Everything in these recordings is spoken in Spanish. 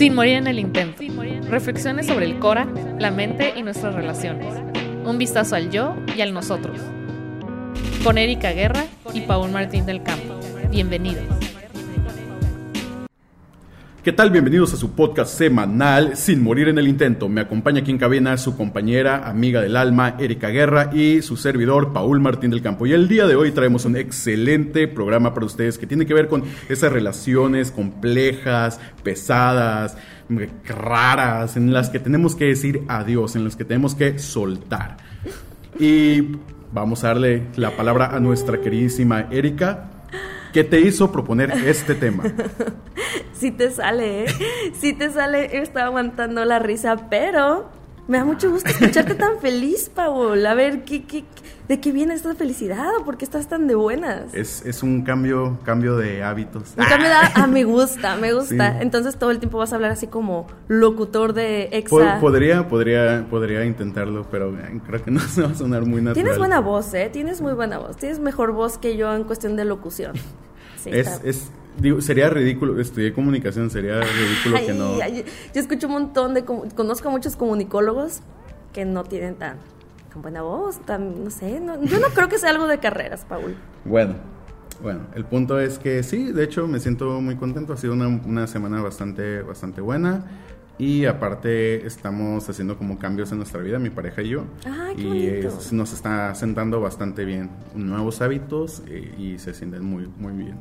Sin morir en el intento. Reflexiones sobre el Cora, la mente y nuestras relaciones. Un vistazo al yo y al nosotros. Con Erika Guerra y Paul Martín del Campo. Bienvenidos. ¿Qué tal? Bienvenidos a su podcast semanal Sin Morir en el Intento. Me acompaña aquí en cabina su compañera, amiga del alma, Erika Guerra y su servidor, Paul Martín del Campo. Y el día de hoy traemos un excelente programa para ustedes que tiene que ver con esas relaciones complejas, pesadas, raras, en las que tenemos que decir adiós, en las que tenemos que soltar. Y vamos a darle la palabra a nuestra queridísima Erika. ¿Qué te hizo proponer este tema? sí te sale, ¿eh? Sí te sale. Estaba aguantando la risa, pero me da mucho gusto escucharte tan feliz, Paul. A ver, ¿qué, qué, ¿de qué viene esta felicidad? ¿O por qué estás tan de buenas? Es, es un cambio, cambio de hábitos. Un cambio de ah, me gusta, me gusta. Entonces todo el tiempo vas a hablar así como locutor de exa. Podría, podría, podría intentarlo, pero eh, creo que no se va a sonar muy natural. Tienes buena voz, ¿eh? Tienes muy buena voz. Tienes mejor voz que yo en cuestión de locución. Es, es digo, sería ridículo, estudié comunicación, sería ridículo que no. yo escucho un montón de, conozco a muchos comunicólogos que no tienen tan, tan buena voz, tan, no sé, yo no creo que sea algo de carreras, Paul. Bueno, bueno, el punto es que sí, de hecho me siento muy contento, ha sido una, una semana bastante, bastante buena. Y aparte estamos haciendo como cambios en nuestra vida, mi pareja y yo. y nos está sentando bastante bien nuevos hábitos eh, y se sienten muy, muy bien.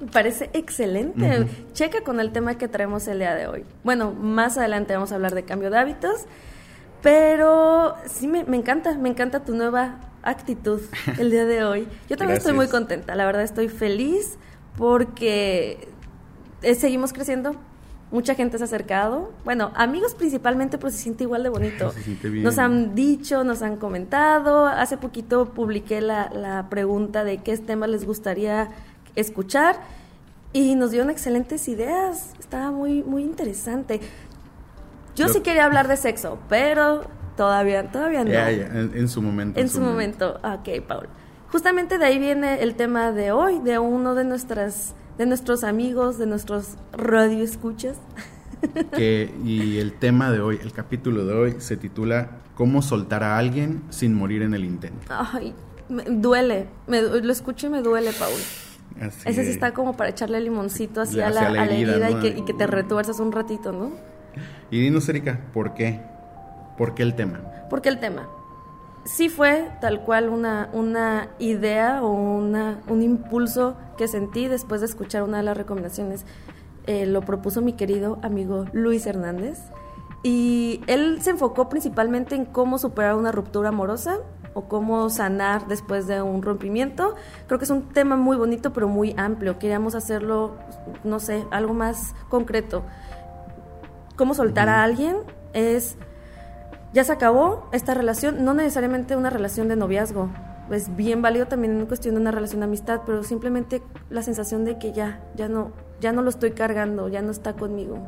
Me parece excelente. Checa con el tema que traemos el día de hoy. Bueno, más adelante vamos a hablar de cambio de hábitos, pero sí me, encanta, me encanta tu nueva actitud el día de hoy. Yo también estoy muy contenta, la verdad estoy feliz porque eh, seguimos creciendo. Mucha gente se ha acercado. Bueno, amigos principalmente, pues se siente igual de bonito. Nos han dicho, nos han comentado. Hace poquito publiqué la, la pregunta de qué temas les gustaría escuchar y nos dieron excelentes ideas. Estaba muy, muy interesante. Yo sí quería hablar de sexo, pero todavía, todavía no. En, su momento. En su, momento. Ok, Paul. Justamente de ahí viene el tema de hoy, de uno de nuestras, de nuestros amigos, de nuestros radioescuchas. Que, y el tema de hoy, el capítulo de hoy, se titula ¿Cómo soltar a alguien sin morir en el intento? Ay, me duele. Me, lo escucho y me duele, Paul. Ese sí está como para echarle limoncito así a la, herida, y, que, te retuerzas un ratito, ¿no? Y dinos, Erika, ¿por qué? ¿Por qué el tema? ¿Por qué el tema? Sí fue tal cual una, una idea o una, un impulso que sentí después de escuchar una de las recomendaciones. Eh, lo propuso mi querido amigo Luis Hernández. Y él se enfocó principalmente en cómo superar una ruptura amorosa o cómo sanar después de un rompimiento. Creo que es un tema muy bonito pero muy amplio. Queríamos hacerlo, no sé, algo más concreto. Cómo soltar a alguien es, ya se acabó esta relación, no necesariamente una relación de noviazgo. Es bien válido también en cuestión de una relación de amistad, pero simplemente la sensación de que ya, ya no, ya no lo estoy cargando, ya no está conmigo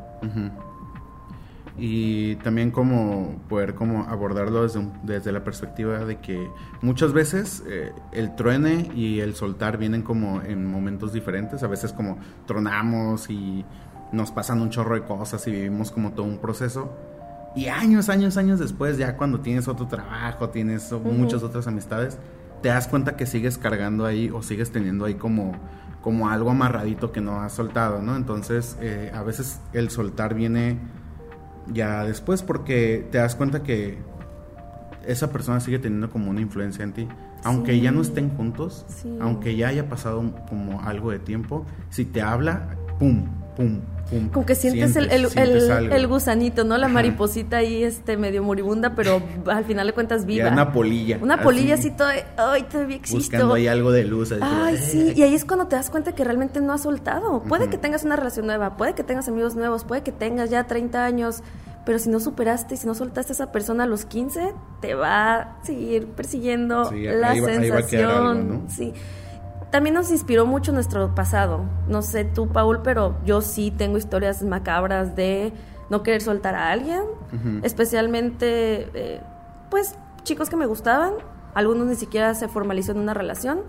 y también como poder como abordarlo desde, desde la perspectiva de que muchas veces eh, el truene y el soltar vienen como en momentos diferentes, a veces como tronamos y nos pasan un chorro de cosas y vivimos como todo un proceso. Y años, años, años después, ya cuando tienes otro trabajo, tienes muchas otras amistades, te das cuenta que sigues cargando ahí o sigues teniendo ahí como, como algo amarradito que no has soltado, ¿no? Entonces, eh, a veces el soltar viene ya después porque te das cuenta que esa persona sigue teniendo como una influencia en ti. Aunque ya no estén juntos, aunque ya haya pasado como algo de tiempo, si te habla, pum, pum, como que sientes, el, el, gusanito, ¿no? La mariposita ahí este, medio moribunda, pero al final de cuentas viva. una polilla. Una polilla así, todo, ay, todavía existe. Buscando ahí algo de luz. ay, sí, y ahí es cuando te das cuenta que realmente no has soltado. Puede que tengas una relación nueva, puede que tengas amigos nuevos, puede que tengas ya 30 años, pero si no superaste y si no soltaste a esa persona a los 15, te va a seguir persiguiendo la sensación. Sí también nos inspiró mucho nuestro pasado. No sé tú, Paul, pero yo sí tengo historias macabras de no querer soltar a alguien, especialmente, eh, pues, chicos que me gustaban. Algunos ni siquiera se formalizó en una relación.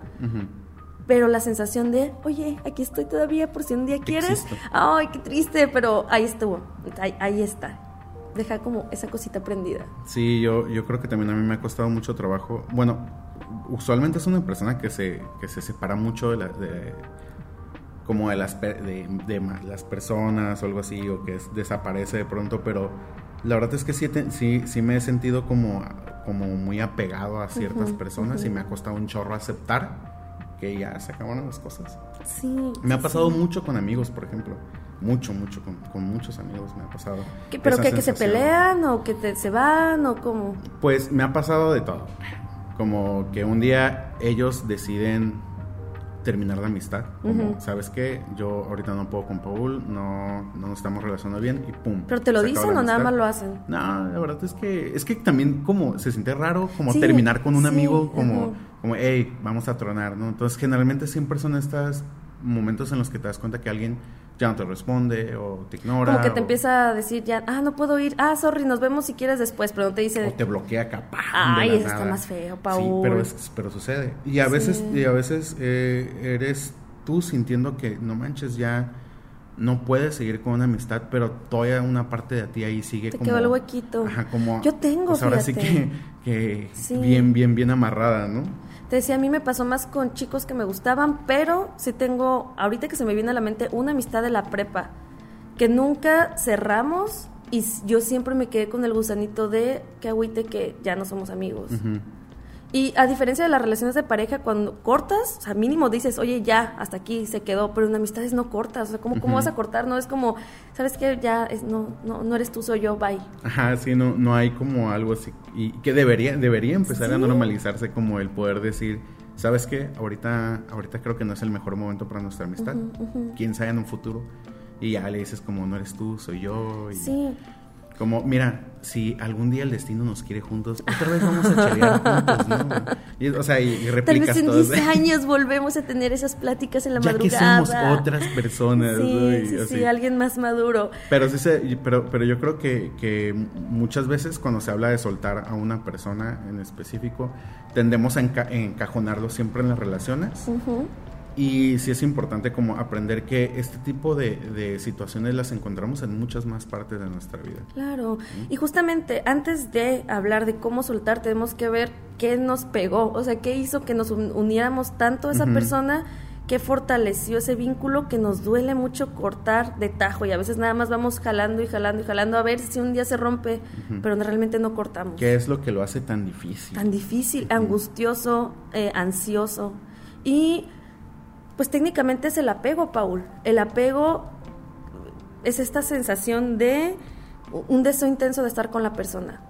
pero la sensación de, oye, aquí estoy todavía por si un día quieres. Existo. Ay, qué triste, pero ahí estuvo, ahí, ahí está. Deja como esa cosita prendida. Sí, yo, yo creo que también a mí me ha costado mucho trabajo. Bueno, usualmente es una persona que se, que se separa mucho de, la, de como de las, de, de las personas o algo así, o que es- desaparece de pronto, pero la verdad es que sí, sí, sí me he sentido como, como muy apegado a ciertas Ujú, personas y ujú. me ha costado un chorro aceptar que ya se acabaron las cosas. Sí. Me ha pasado sí. mucho con amigos, por ejemplo. Mucho, mucho, con, con muchos amigos me ha pasado. ¿Qué- ¿Pero qué? ¿Que se pelean o que te- se van o cómo? Pues me ha pasado de todo. Como que un día ellos deciden terminar la amistad. Como. ¿sabes qué? Yo ahorita no puedo con Paul, no, no nos estamos relacionando bien y pum. ¿Pero te lo dicen o nada más lo hacen? No, la verdad es que es que también como se siente raro como Sí, terminar con un sí, amigo como como hey, vamos a tronar, ¿no? Entonces, generalmente siempre son estos momentos en los que te das cuenta que alguien ya no te responde o te ignora Como que te o- empieza a decir ya, ah, no puedo ir, ah, sorry, nos vemos si quieres después, pero no te dice, o te bloquea capaz. Ay, eso está más feo, Sí, Paul. pero, es- pero sucede. Y a veces, Sí. y a veces eh, eres tú sintiendo que no manches, ya no puedes seguir con una amistad, pero todavía una parte de ti ahí sigue Te como. quedó el huequito. Ajá, como. Yo tengo, pues ahora sí que, que Sí. bien, bien, bien amarrada, ¿no? Te decía, a mí me pasó más con chicos que me gustaban, pero sí tengo, ahorita que se me viene a la mente, una amistad de la prepa, que nunca cerramos y yo siempre me quedé con el gusanito de que agüite que ya no somos amigos. Y a diferencia de las relaciones de pareja, cuando cortas, o sea, mínimo dices, oye, ya, hasta aquí se quedó, pero en amistades no cortas, o sea, ¿cómo, vas a cortar? No es como, ¿sabes qué? Ya, es, no, no, no eres tú, soy yo, bye. Ajá, sí, no, no hay como algo así. Y que debería, debería empezar a normalizarse como el poder decir, ¿sabes qué? Ahorita, ahorita creo que no es el mejor momento para nuestra amistad. Ujú, ujú. Quién sabe en un futuro. Y ya le dices como, no eres tú, soy yo. Y Sí, Como, mira, si algún día el destino nos quiere juntos, otra vez vamos a chelear juntos, ¿no? Y, o sea, y, y tal replicas vez en todo. 10 años volvemos a tener esas pláticas en la ya que madrugada. somos otras personas, Sí, ¿no? Y sí, así. sí, alguien más maduro. Pero, sí se- pero, pero yo creo que, que muchas veces cuando se habla de soltar a una persona en específico, tendemos a enca- encajonarlo siempre en las relaciones. Ujú. Y sí es importante como aprender que este tipo de, de situaciones las encontramos en muchas más partes de nuestra vida. Claro, y justamente antes de hablar de cómo soltar, tenemos que ver qué nos pegó, o sea, qué hizo que nos un- uniéramos tanto a esa persona, qué fortaleció ese vínculo que nos duele mucho cortar de tajo y a veces nada más vamos jalando y jalando y jalando a ver si un día se rompe, Ujú. pero realmente no cortamos. ¿Qué es lo que lo hace tan difícil? Tan difícil, angustioso, eh, ansioso. Y pues técnicamente es el apego, Paul. El apego es esta sensación de un deseo intenso de estar con la persona,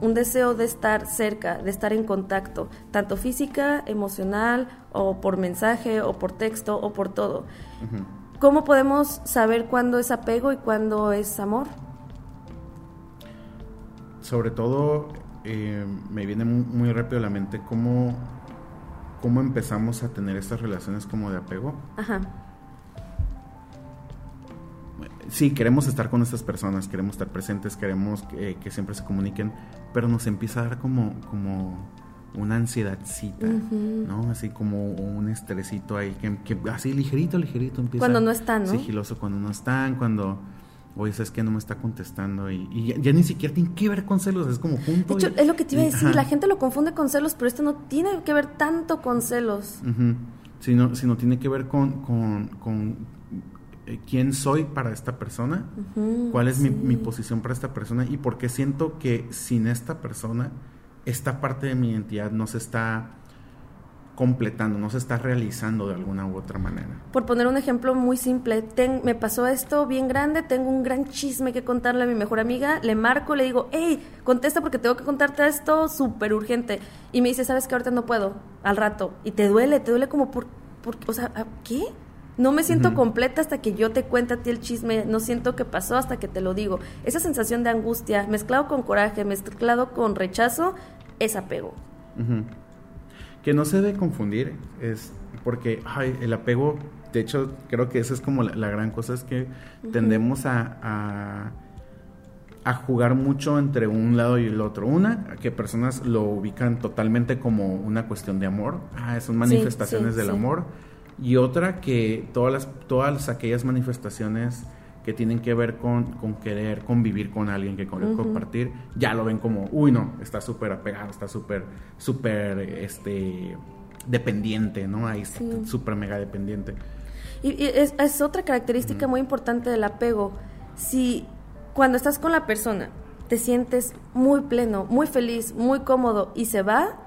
un deseo de estar cerca, de estar en contacto, tanto física, emocional, o por mensaje, o por texto, o por todo. ¿Cómo podemos saber cuándo es apego y cuándo es amor? Sobre todo, eh, me viene mu- muy rápido a la mente cómo, cómo empezamos a tener estas relaciones como de apego. Ajá. Sí, queremos estar con estas personas, queremos estar presentes, queremos que, que siempre se comuniquen, pero nos empieza a dar como, como una ansiedadcita. ¿no? Así como un estresito ahí, que, que así ligerito, ligerito empieza. Cuando no están, ¿no? Sigiloso cuando no están, cuando, oye, ¿sabes que No me está contestando y, y ya, ya ni siquiera tiene que ver con celos, es como junto. De hecho, y- es lo que te iba a decir, ajá. la gente lo confunde con celos, pero esto no tiene que ver tanto con celos. Sino, sino tiene que ver con, con, con, eh, quién soy para esta persona, cuál es mi, mi posición para esta persona y por qué siento que sin esta persona, esta parte de mi identidad no se está completando, no se está realizando de alguna u otra manera. Por poner un ejemplo muy simple, ten- me pasó esto bien grande, tengo un gran chisme que contarle a mi mejor amiga, le marco, le digo, hey, contesta porque tengo que contarte esto súper urgente. Y me dice, sabes que ahorita no puedo, al rato. Y te duele, te duele como por, por o sea, ¿a- ¿qué? No me siento completa hasta que yo te cuente a ti el chisme, no siento que pasó hasta que te lo digo. Esa sensación de angustia, mezclado con coraje, mezclado con rechazo, es apego. Ujú. Que no se debe confundir, es porque ay, el apego, de hecho, creo que esa es como la, la gran cosa, es que tendemos a, a, a jugar mucho entre un lado y el otro. Una, que personas lo ubican totalmente como una cuestión de amor, ah, son manifestaciones sí, del sí. amor. Y otra que todas las, todas aquellas manifestaciones que tienen que ver con, con querer convivir con alguien, que querer compartir, ya lo ven como, uy, no, está súper apegado, está súper, súper, este, dependiente, ¿no? Ahí súper mega dependiente. Y, es, es, otra característica muy importante del apego. Si cuando estás con la persona te sientes muy pleno, muy feliz, muy cómodo y se va,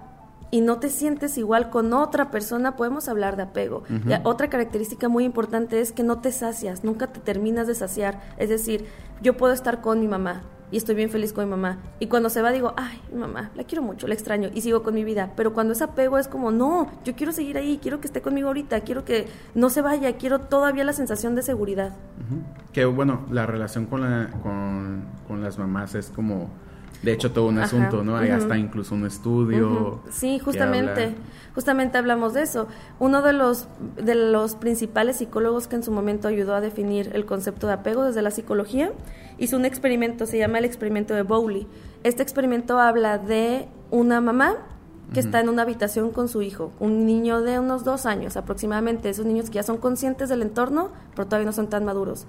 y no te sientes igual con otra persona, podemos hablar de apego. otra característica muy importante es que no te sacias, nunca te terminas de saciar. Es decir, yo puedo estar con mi mamá y estoy bien feliz con mi mamá. Y cuando se va digo, ay, mi mamá, la quiero mucho, la extraño y sigo con mi vida. Pero cuando es apego es como, no, yo quiero seguir ahí, quiero que esté conmigo ahorita, quiero que no se vaya, quiero todavía la sensación de seguridad. Que bueno, la relación con, la, con, con las mamás es como de hecho todo un asunto, ¿no? Hay hasta incluso un estudio. Sí, justamente, justamente hablamos de eso. Uno de los de los principales psicólogos que en su momento ayudó a definir el concepto de apego desde la psicología hizo un experimento, se llama el experimento de Bowley. Este experimento habla de una mamá que está en una habitación con su hijo, un niño de unos dos años aproximadamente, esos niños que ya son conscientes del entorno, pero todavía no son tan maduros.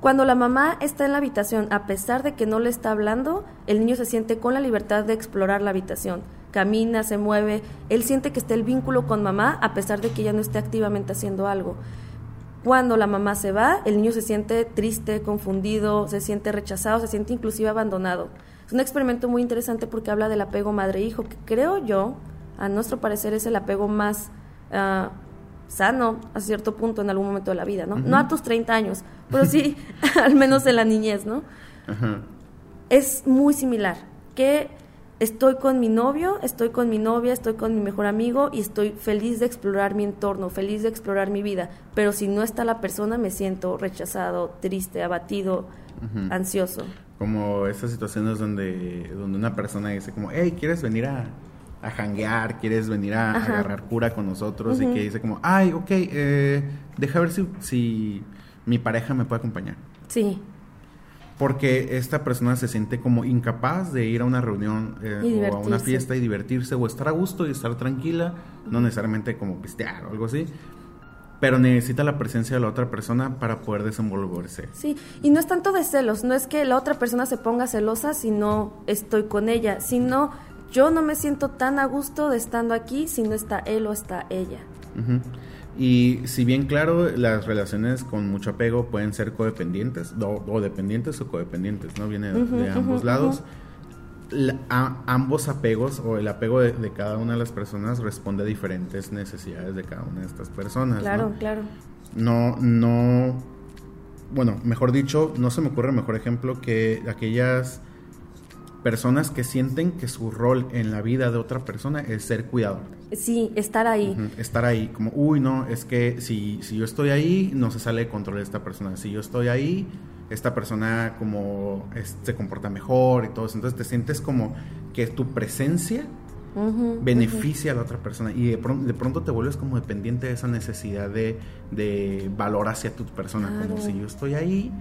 Cuando la mamá está en la habitación, a pesar de que no le está hablando, el niño se siente con la libertad de explorar la habitación. Camina, se mueve, él siente que está el vínculo con mamá a pesar de que ella no esté activamente haciendo algo. Cuando la mamá se va, el niño se siente triste, confundido, se siente rechazado, se siente inclusive abandonado. Es un experimento muy interesante porque habla del apego madre-hijo, que creo yo, a nuestro parecer, es el apego más ah, sano a cierto punto en algún momento de la vida, ¿no? No a tus 30 años, pero sí al menos en la niñez, ¿no? Es muy similar, que estoy con mi novio, estoy con mi novia, estoy con mi mejor amigo y estoy feliz de explorar mi entorno, feliz de explorar mi vida, pero si no está la persona me siento rechazado, triste, abatido, ansioso. Como estas situaciones donde, donde una persona dice como, hey, ¿quieres venir a, a janguear, quieres venir a, agarrar cura con nosotros y que dice como, ay, ok, eh, deja ver si, si mi pareja me puede acompañar. Sí. Porque esta persona se siente como incapaz de ir a una reunión eh, o a una fiesta y divertirse o estar a gusto y estar tranquila, no necesariamente como pistear o algo así, pero necesita la presencia de la otra persona para poder desenvolverse. Sí, y no es tanto de celos, no es que la otra persona se ponga celosa si no estoy con ella, sino yo no me siento tan a gusto de estando aquí si no está él o está ella. Y si bien claro, las relaciones con mucho apego pueden ser codependientes, o, dependientes o codependientes, ¿no? Viene de ambos lados. ambos apegos o el apego de, cada una de las personas responde a diferentes necesidades de cada una de estas personas. Claro, claro. No, no, bueno, mejor dicho, no se me ocurre mejor ejemplo que aquellas personas que sienten que su rol en la vida de otra persona es ser cuidador. Sí, estar ahí. Estar ahí, como, uy, no, es que si, si yo estoy ahí, no se sale de control de esta persona. Si yo estoy ahí, esta persona como se comporta mejor y todo eso. Entonces te sientes como que tu presencia beneficia a la otra persona y de, pronto, de pronto te vuelves como dependiente de esa necesidad de, de valor hacia tu persona. Como si yo estoy ahí,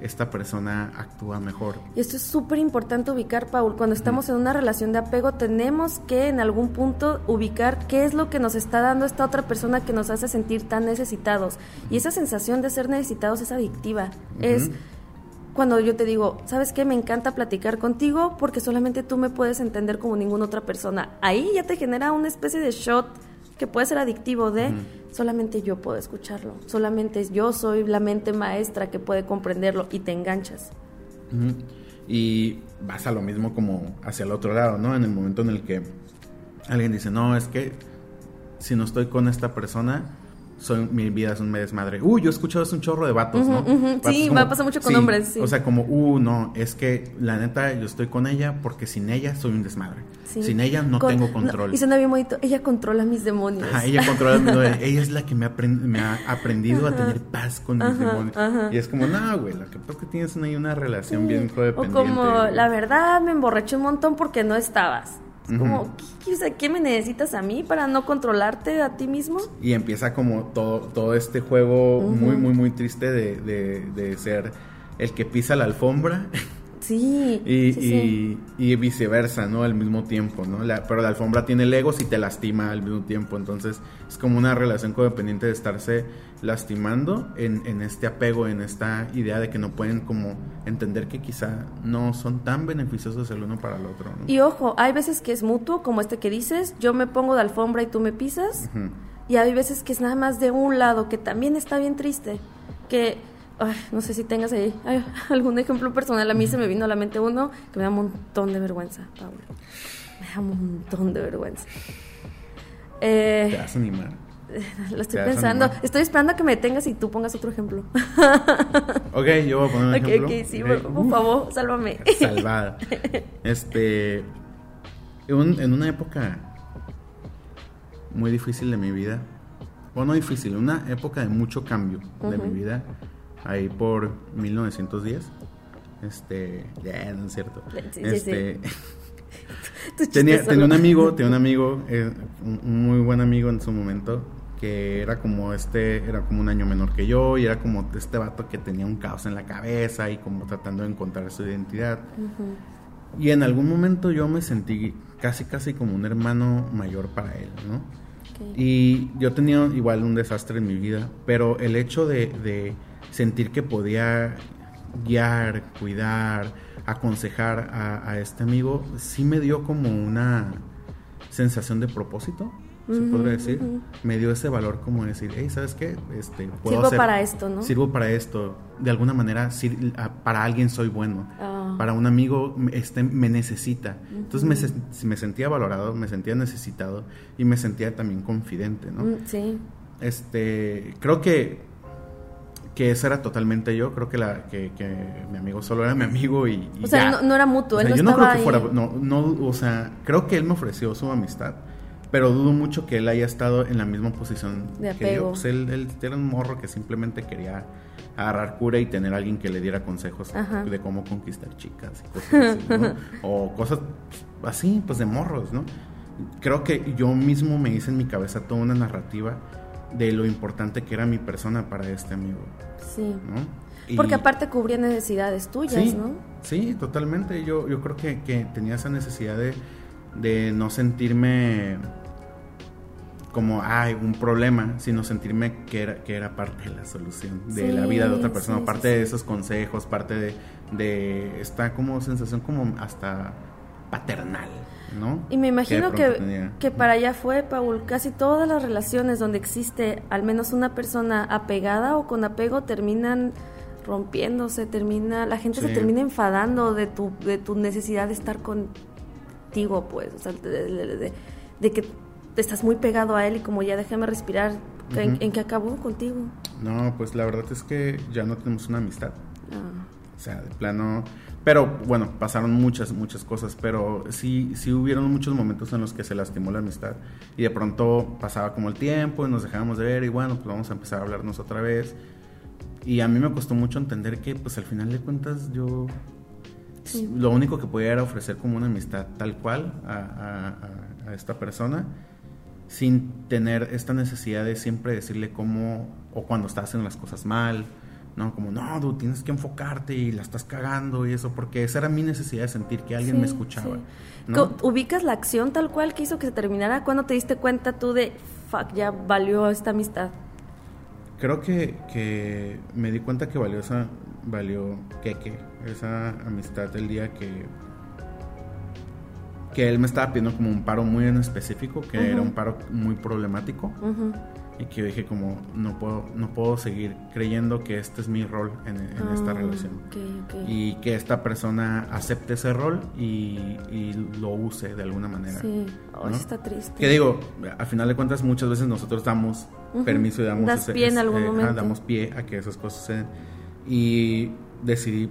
esta persona actúa mejor. Y esto es súper importante ubicar, Paul. Cuando estamos en una relación de apego, tenemos que en algún punto ubicar qué es lo que nos está dando esta otra persona que nos hace sentir tan necesitados. Y esa sensación de ser necesitados es adictiva. Es cuando yo te digo, ¿sabes qué? Me encanta platicar contigo porque solamente tú me puedes entender como ninguna otra persona. Ahí ya te genera una especie de shot que puede ser adictivo de solamente yo puedo escucharlo, solamente yo soy la mente maestra que puede comprenderlo y te enganchas. Y vas a lo mismo como hacia el otro lado, ¿no? En el momento en el que alguien dice, no, es que si no estoy con esta persona, mi vida es un desmadre. Uy, yo he escuchado es un chorro de vatos, ¿no? sí, me pasa mucho con hombres. Sí. O sea, como, uh, no, es que la neta yo estoy con ella porque sin ella soy un desmadre. Sin ella no tengo control. y suena bien bonito, ella controla mis demonios. ella controla mis demonios. ella es la que me, me ha aprendido a tener paz con mis demonios. Y es como, no, güey, lo que pasa es que tienes ahí una relación bien codependiente. O como, la verdad, me emborraché un montón porque no estabas. Como, ¿qué, me necesitas a mí para no controlarte a ti mismo? Y empieza como todo, todo este juego muy, muy, muy triste de, de, ser el que pisa la alfombra Sí. Y, sí, sí. y- viceversa, ¿no? Al mismo tiempo, ¿no? La- pero la alfombra tiene legos y te lastima al mismo tiempo. Entonces es como una relación codependiente de estarse lastimando en, en este apego, en esta idea de que no pueden como entender que quizá no son tan beneficiosos el uno para el otro, ¿no? Y ojo, hay veces que es mutuo, como este que dices, yo me pongo de alfombra y tú me pisas. Y hay veces que es nada más de un lado, que también está bien triste. Que, ay, no sé si tengas ahí ay, algún ejemplo personal. A mí se me vino a la mente uno que me da un montón de vergüenza, Pablo. Me da un montón de vergüenza. Te Eh, vas a animar. lo estoy Te pensando. Estoy esperando a que me detengas y tú pongas otro ejemplo. Ok, yo voy a poner un ejemplo. ok, sí, por, por favor, sálvame. salvada. Este, en, un- en una época muy difícil de mi vida, bueno, no difícil, una época de mucho cambio de mi vida, ahí por 1910. Este, ya, no es cierto. Sí, sí, Este, Tu tenía, tenía un amigo, tenía un amigo, eh, un, muy buen amigo en su momento, que era como este, era como un año menor que yo, y era como este vato que tenía un caos en la cabeza y como tratando de encontrar su identidad. Ujú. Y en algún momento yo me sentí casi casi como un hermano mayor para él, ¿no? Ok. Y yo tenía igual un desastre en mi vida, pero el hecho de, de sentir que podía guiar, cuidar, aconsejar a, a este amigo, sí me dio como una sensación de propósito, se podría decir. Me dio ese valor como decir, hey, ¿sabes qué? Este, puedo Sirvo hacer- para esto, ¿no? Sirvo para esto. De alguna manera, sir- para alguien soy bueno Ah. para un amigo este, me necesita. Entonces me, se- me sentía valorado, me sentía necesitado y me sentía también confidente, ¿no? Mm, Sí. Este, creo que, que ese era totalmente yo, creo que, la, que, que mi amigo solo era mi amigo y, y O sea, ya. no, no era mutuo, O él sea, no yo no estaba creo que ahí. fuera, no, no, o sea, creo que él me ofreció su amistad, pero dudo mucho que él haya estado en la misma posición De que yo. apego. Pues él, él era un morro que simplemente quería agarrar cura y tener a alguien que le diera consejos Ajá. de cómo conquistar chicas y cosas así, ¿no? O cosas así, pues de morros, ¿no? Creo que yo mismo me hice en mi cabeza toda una narrativa de lo importante que era mi persona para este amigo, Sí. ¿no? Y- Porque aparte cubría necesidades tuyas, sí, ¿no? Sí, totalmente. Yo, yo creo que, que tenía esa necesidad de, de no sentirme como, ay, un problema, sino sentirme que era, que era parte de la solución de la vida de otra persona, sí, parte sí, de esos consejos, parte de, de esta como sensación como hasta paternal, ¿no? Y me imagino que, que para allá fue, Paul, casi todas las relaciones donde existe al menos una persona apegada o con apego terminan rompiéndose, termina, la gente se termina enfadando de tu, de tu necesidad de estar contigo, pues, o sea, de, de- de- de que te estás muy pegado a él y como ya déjame respirar, ¿en, en qué acabó contigo? No, pues la verdad es que ya no tenemos una amistad. Ah, O sea, de plano. Pero bueno, pasaron muchas, muchas cosas. Pero sí, sí hubieron muchos momentos en los que se lastimó la amistad. Y de pronto pasaba como el tiempo y nos dejábamos de ver. Y bueno, pues vamos a empezar a hablarnos otra vez. Y a mí me costó mucho entender que, pues al final de cuentas, yo. Sí. Lo único que podía era ofrecer como una amistad tal cual a, a- esta persona. Sin tener esta necesidad de siempre decirle cómo. O cuando estás haciendo las cosas mal. ¿No? Como, no, tú tienes que enfocarte y la estás cagando y eso, porque esa era mi necesidad de sentir que alguien sí, me escuchaba. sí. ¿no? ¿Ubicas la acción tal cual que hizo que se terminara? ¿Cuándo te diste cuenta tú de, fuck, ya valió esta amistad? Creo que, que me di cuenta que valió esa, valió que, que esa amistad el día que que él me estaba pidiendo como un paro muy en específico, que era un paro muy problemático Ujú. Y que yo dije como no puedo no puedo seguir creyendo que este es mi rol en, en esta Ah, relación. ok, ok. y que esta persona acepte ese rol y, y lo use de alguna manera. Sí, oh, ¿no? está triste. Que digo, a final de cuentas muchas veces nosotros damos Ujú. permiso y damos, Das pie en algún ajá, momento. damos pie a que esas cosas suceden y decidí,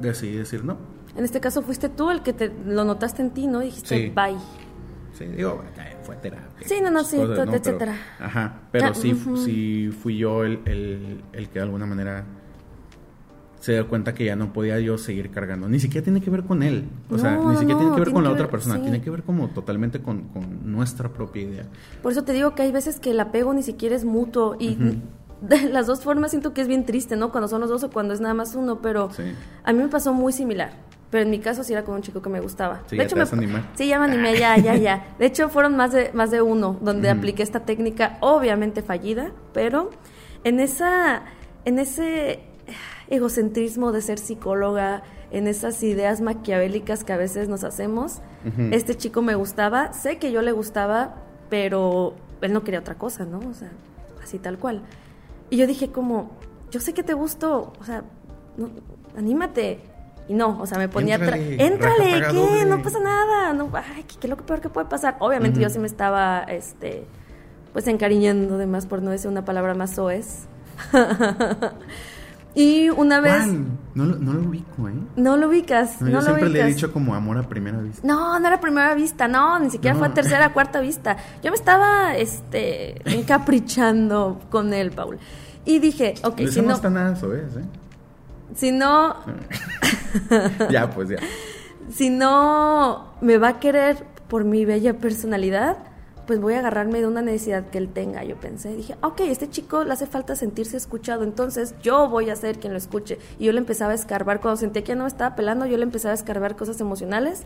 decidí decir no. En este caso fuiste tú el que te lo notaste en ti, ¿no? Dijiste Sí. bye. Sí, digo, fue terapia. Sí, no, no, sí, cosas, todo, Pero- etcétera. ajá, pero Ah, sí, sí fui yo el, el, el que de alguna manera se dio cuenta que ya no podía yo seguir cargando. Ni siquiera tiene que ver con él. O sea, ni siquiera no, tiene que ver tiene con la otra persona. sí. Tiene que ver como totalmente con, con nuestra propia idea. Por eso te digo que hay veces que el apego ni siquiera es mutuo y de las dos formas siento que es bien triste, ¿no? Cuando son los dos o cuando es nada más uno, pero a mí me pasó muy similar. Pero en mi caso sí era con un chico que me gustaba. Sí, de ya hecho, te me. Sí, ya me animé, ya, ya, ya. De hecho, fueron más de, más de uno donde apliqué esta técnica, obviamente fallida, pero en esa, en ese egocentrismo de ser psicóloga, en esas ideas maquiavélicas que a veces nos hacemos, este chico me gustaba, sé que yo le gustaba, pero él no quería otra cosa, ¿no? O sea, así tal cual. Y yo dije como, yo sé que te gusto, o sea, no, anímate. Y no, o sea, me ponía atrás. Éntrale, Éntrale, ¿qué? doble". No pasa nada. No, ay, ¿qué, qué es lo peor que puede pasar? Obviamente yo sí me estaba, este, pues encariñando de más, por no decir una palabra más soez. y una vez... ¿Cuál? No, lo- no lo ubico, ¿eh? No lo ubicas, No, no, yo lo siempre le he dicho como amor a primera vista. No, no era primera vista, no, ni siquiera fue No. tercera, cuarta vista. Yo me estaba, este, encaprichando con él, Paul. Y dije, ok, Eso si no no, está nada soez, ¿eh? Si no, ya, pues ya. si no me va a querer por mi bella personalidad, pues voy a agarrarme de una necesidad que él tenga, yo pensé. Dije, ok, este chico le hace falta sentirse escuchado, entonces yo voy a ser quien lo escuche. Y yo le empezaba a escarbar, cuando sentía que ya no me estaba pelando, yo le empezaba a escarbar cosas emocionales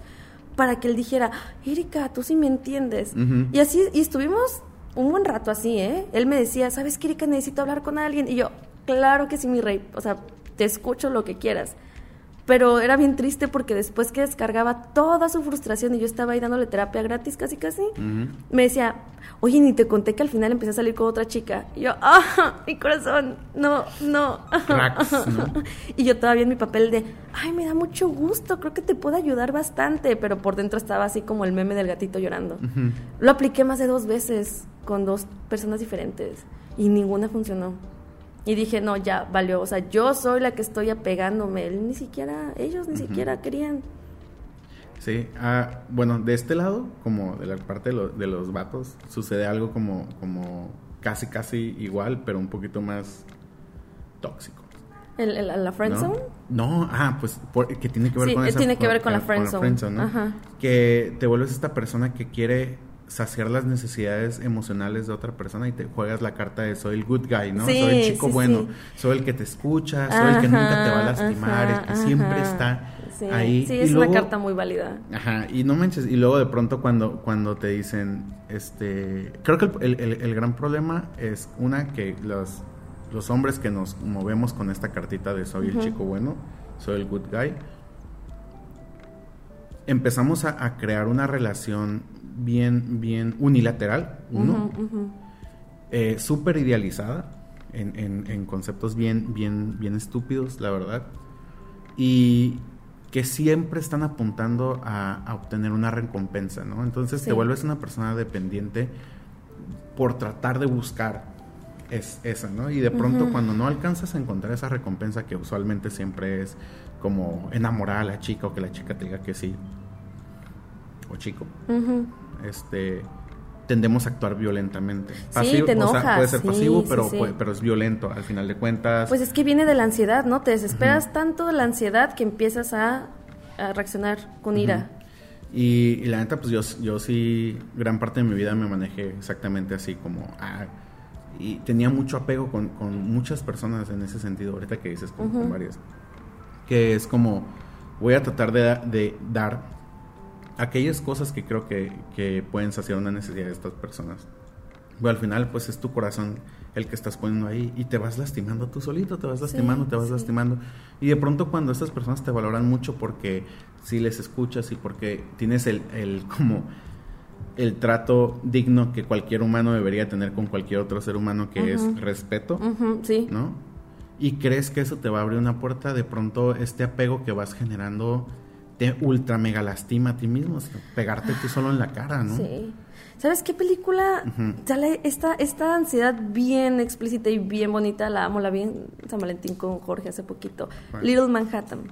para que él dijera, Erika, tú sí me entiendes. Y así, y estuvimos un buen rato así, ¿eh? Él me decía, ¿sabes qué, Erika? Necesito hablar con alguien. Y yo, claro que sí, mi rey, o sea, te escucho lo que quieras. Pero era bien triste porque después que descargaba toda su frustración y yo estaba ahí dándole terapia gratis casi casi, Ujú. me decía, oye, ni te conté que al final empecé a salir con otra chica. Y yo, ah, mi corazón, no, no. Cracks, ¿no? Y yo todavía en mi papel de, ay, me da mucho gusto, creo que te puedo ayudar bastante, pero por dentro estaba así como el meme del gatito llorando. Ujú. Lo apliqué más de dos veces con dos personas diferentes y ninguna funcionó. Y dije, no, ya valió. O sea, yo soy la que estoy apegándome. Él ni siquiera, ellos ni siquiera querían. Sí, ah, bueno, de este lado, como de la parte de, lo- de los vatos, sucede algo como, como casi, casi igual, pero un poquito más tóxico. El, el- la friendzone. ¿no? No, ah, pues por- que tiene que ver Sí, con eh, esa- tiene que ver con la friendzone. ¿no? Ajá. Que te vuelves esta persona que quiere saciar las necesidades emocionales de otra persona y te juegas la carta de soy el good guy, ¿no? Sí, soy el chico sí, bueno, sí. soy el que te escucha, soy el que nunca te va a Ajá, lastimar, el que ajá, siempre está Sí, ahí. Sí, Y es luego- una carta muy válida. Ajá, y no manches, y luego de pronto cuando, cuando te dicen, este, creo que el, el- el gran problema es una que los, los hombres que nos movemos con esta cartita de soy el chico bueno, soy el good guy, empezamos a, a crear una relación bien, bien unilateral, uno, eh, súper idealizada en, en- en conceptos bien, bien, bien estúpidos, la verdad. Y que siempre están apuntando a, a obtener una recompensa, ¿no? Entonces Sí. te vuelves una persona dependiente por tratar de buscar es, esa, ¿no? Y de pronto cuando no alcanzas a encontrar esa recompensa que usualmente siempre es como enamorar a la chica o que la chica te diga que sí, o chico. Este tendemos a actuar violentamente. Sí, te o sea, enojas, puede ser pasivo, sí, pero, sí. puede- pero es violento al final de cuentas. Pues es que viene de la ansiedad, ¿no? Te desesperas tanto de la ansiedad que empiezas a, a reaccionar con ira. y, y la neta, pues yo, yo sí, gran parte de mi vida me manejé exactamente así, como... ah, y tenía mucho apego con, con muchas personas en ese sentido, ahorita que dices con, varias. Que es como, voy a tratar de dar aquellas cosas que creo que, que pueden saciar una necesidad de estas personas. Pero al final, pues es tu corazón el que estás poniendo ahí y te vas lastimando tú solito, te vas lastimando, te vas sí. lastimando. Y de pronto cuando estas personas te valoran mucho porque si les escuchas y porque tienes el, el como el trato digno que cualquier humano debería tener con cualquier otro ser humano que es respeto, sí. ¿no? Y crees que eso te va a abrir una puerta, de pronto este apego que vas generando te ultra mega lastima a ti mismo, o sea, pegarte tú solo en la cara, ¿no? Sí. ¿Sabes qué película Ujú. sale esta, esta ansiedad bien explícita y bien bonita? La amo, la vi en San Valentín con Jorge hace poquito. Little Manhattan.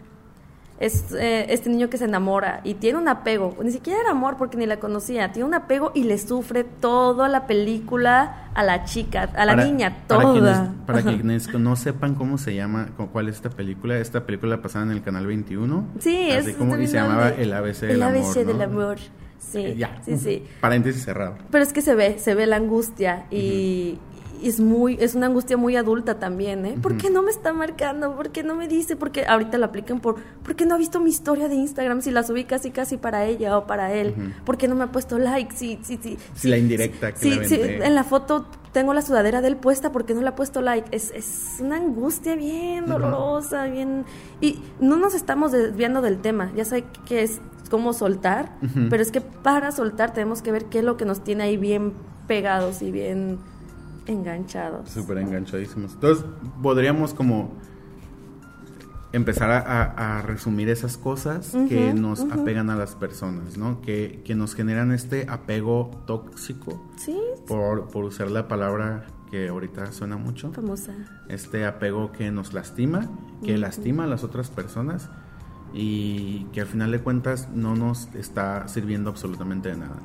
Es eh, este niño que se enamora y tiene un apego, ni siquiera era amor porque ni la conocía, tiene un apego y le sufre toda la película a la chica, a la Para- niña, Para toda. quienes, para quienes no sepan cómo se llama, cuál es esta película, esta película pasada en el canal 21. Sí, así es como, y se llamaba El ABC del El amor. ABC ¿no? del amor. Sí, Eh, ya. sí, sí. Paréntesis cerrado. Pero es que se ve, se ve la angustia y, es muy, es una angustia muy adulta también, ¿eh? ¿Por qué no me está marcando? ¿Por qué no me dice? Porque ahorita lo aplican por, ¿por qué no ha visto mi historia de Instagram si la subí casi casi para ella o para él? ¿Por qué no me ha puesto like? Sí, sí, sí. Sí, la indirecta que sí, le sí, en la foto tengo la sudadera de él puesta porque no le ha puesto like. Es, es una angustia bien dolorosa, bien... Y no nos estamos desviando del tema. Ya sé que es como soltar, pero es que para soltar tenemos que ver qué es lo que nos tiene ahí bien pegados y bien enganchados. Súper enganchadísimos. Entonces, podríamos como empezar a, a- a resumir esas cosas que nos apegan a las personas, ¿no? Que, que nos generan este apego tóxico, Sí, por, por usar la palabra que ahorita suena mucho. famosa. Este apego que nos lastima, que lastima a las otras personas y que al final de cuentas no nos está sirviendo absolutamente de nada.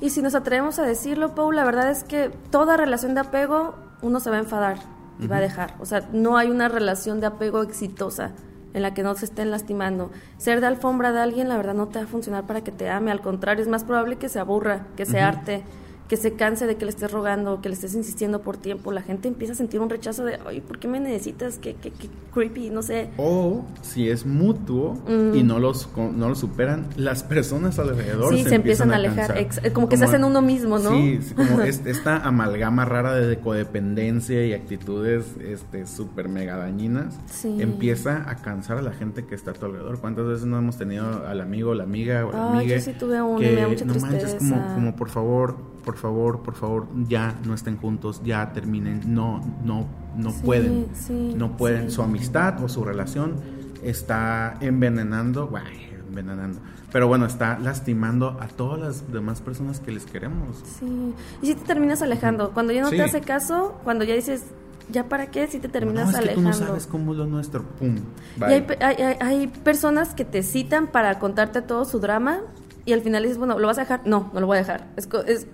Y si nos atrevemos a decirlo, Paul, la verdad es que toda relación de apego uno se va a enfadar y va a dejar. O sea, no hay una relación de apego exitosa en la que no se estén lastimando. Ser de alfombra de alguien, la verdad, no te va a funcionar para que te ame. Al contrario, es más probable que se aburra, que se arte, que se canse de que le estés rogando, que le estés insistiendo por tiempo. La gente empieza a sentir un rechazo de, ay, ¿por qué me necesitas? Qué, qué, qué creepy, no sé. O si es mutuo y no los no lo superan, las personas alrededor Sí, se empiezan a alejar, cansar. eh, como que se hacen uno mismo, ¿no? Sí, como es- esta amalgama rara de codependencia y actitudes este súper mega dañinas Sí. empieza a cansar a la gente que está a tu alrededor. ¿Cuántas veces no hemos tenido al amigo, la amiga o la Ay, amiga yo sí tuve uno que me da mucha no manches, como por favor, por favor, por favor, ya no estén juntos, ya terminen, no, no, no Sí, pueden, sí, no pueden, sí. su amistad o su relación está envenenando, guay, envenenando, pero bueno, está lastimando a todas las demás personas que les queremos. Sí, y si te terminas alejando, cuando ya no te hace caso, cuando ya dices, ¿ya para qué? Si te terminas no, es que tú alejando. no sabes cómo es lo nuestro, pum, y bye. hay, hay, hay- hay personas que te citan para contarte todo su drama y al final dices, bueno, ¿lo vas a dejar? No, no lo voy a dejar. Es, es-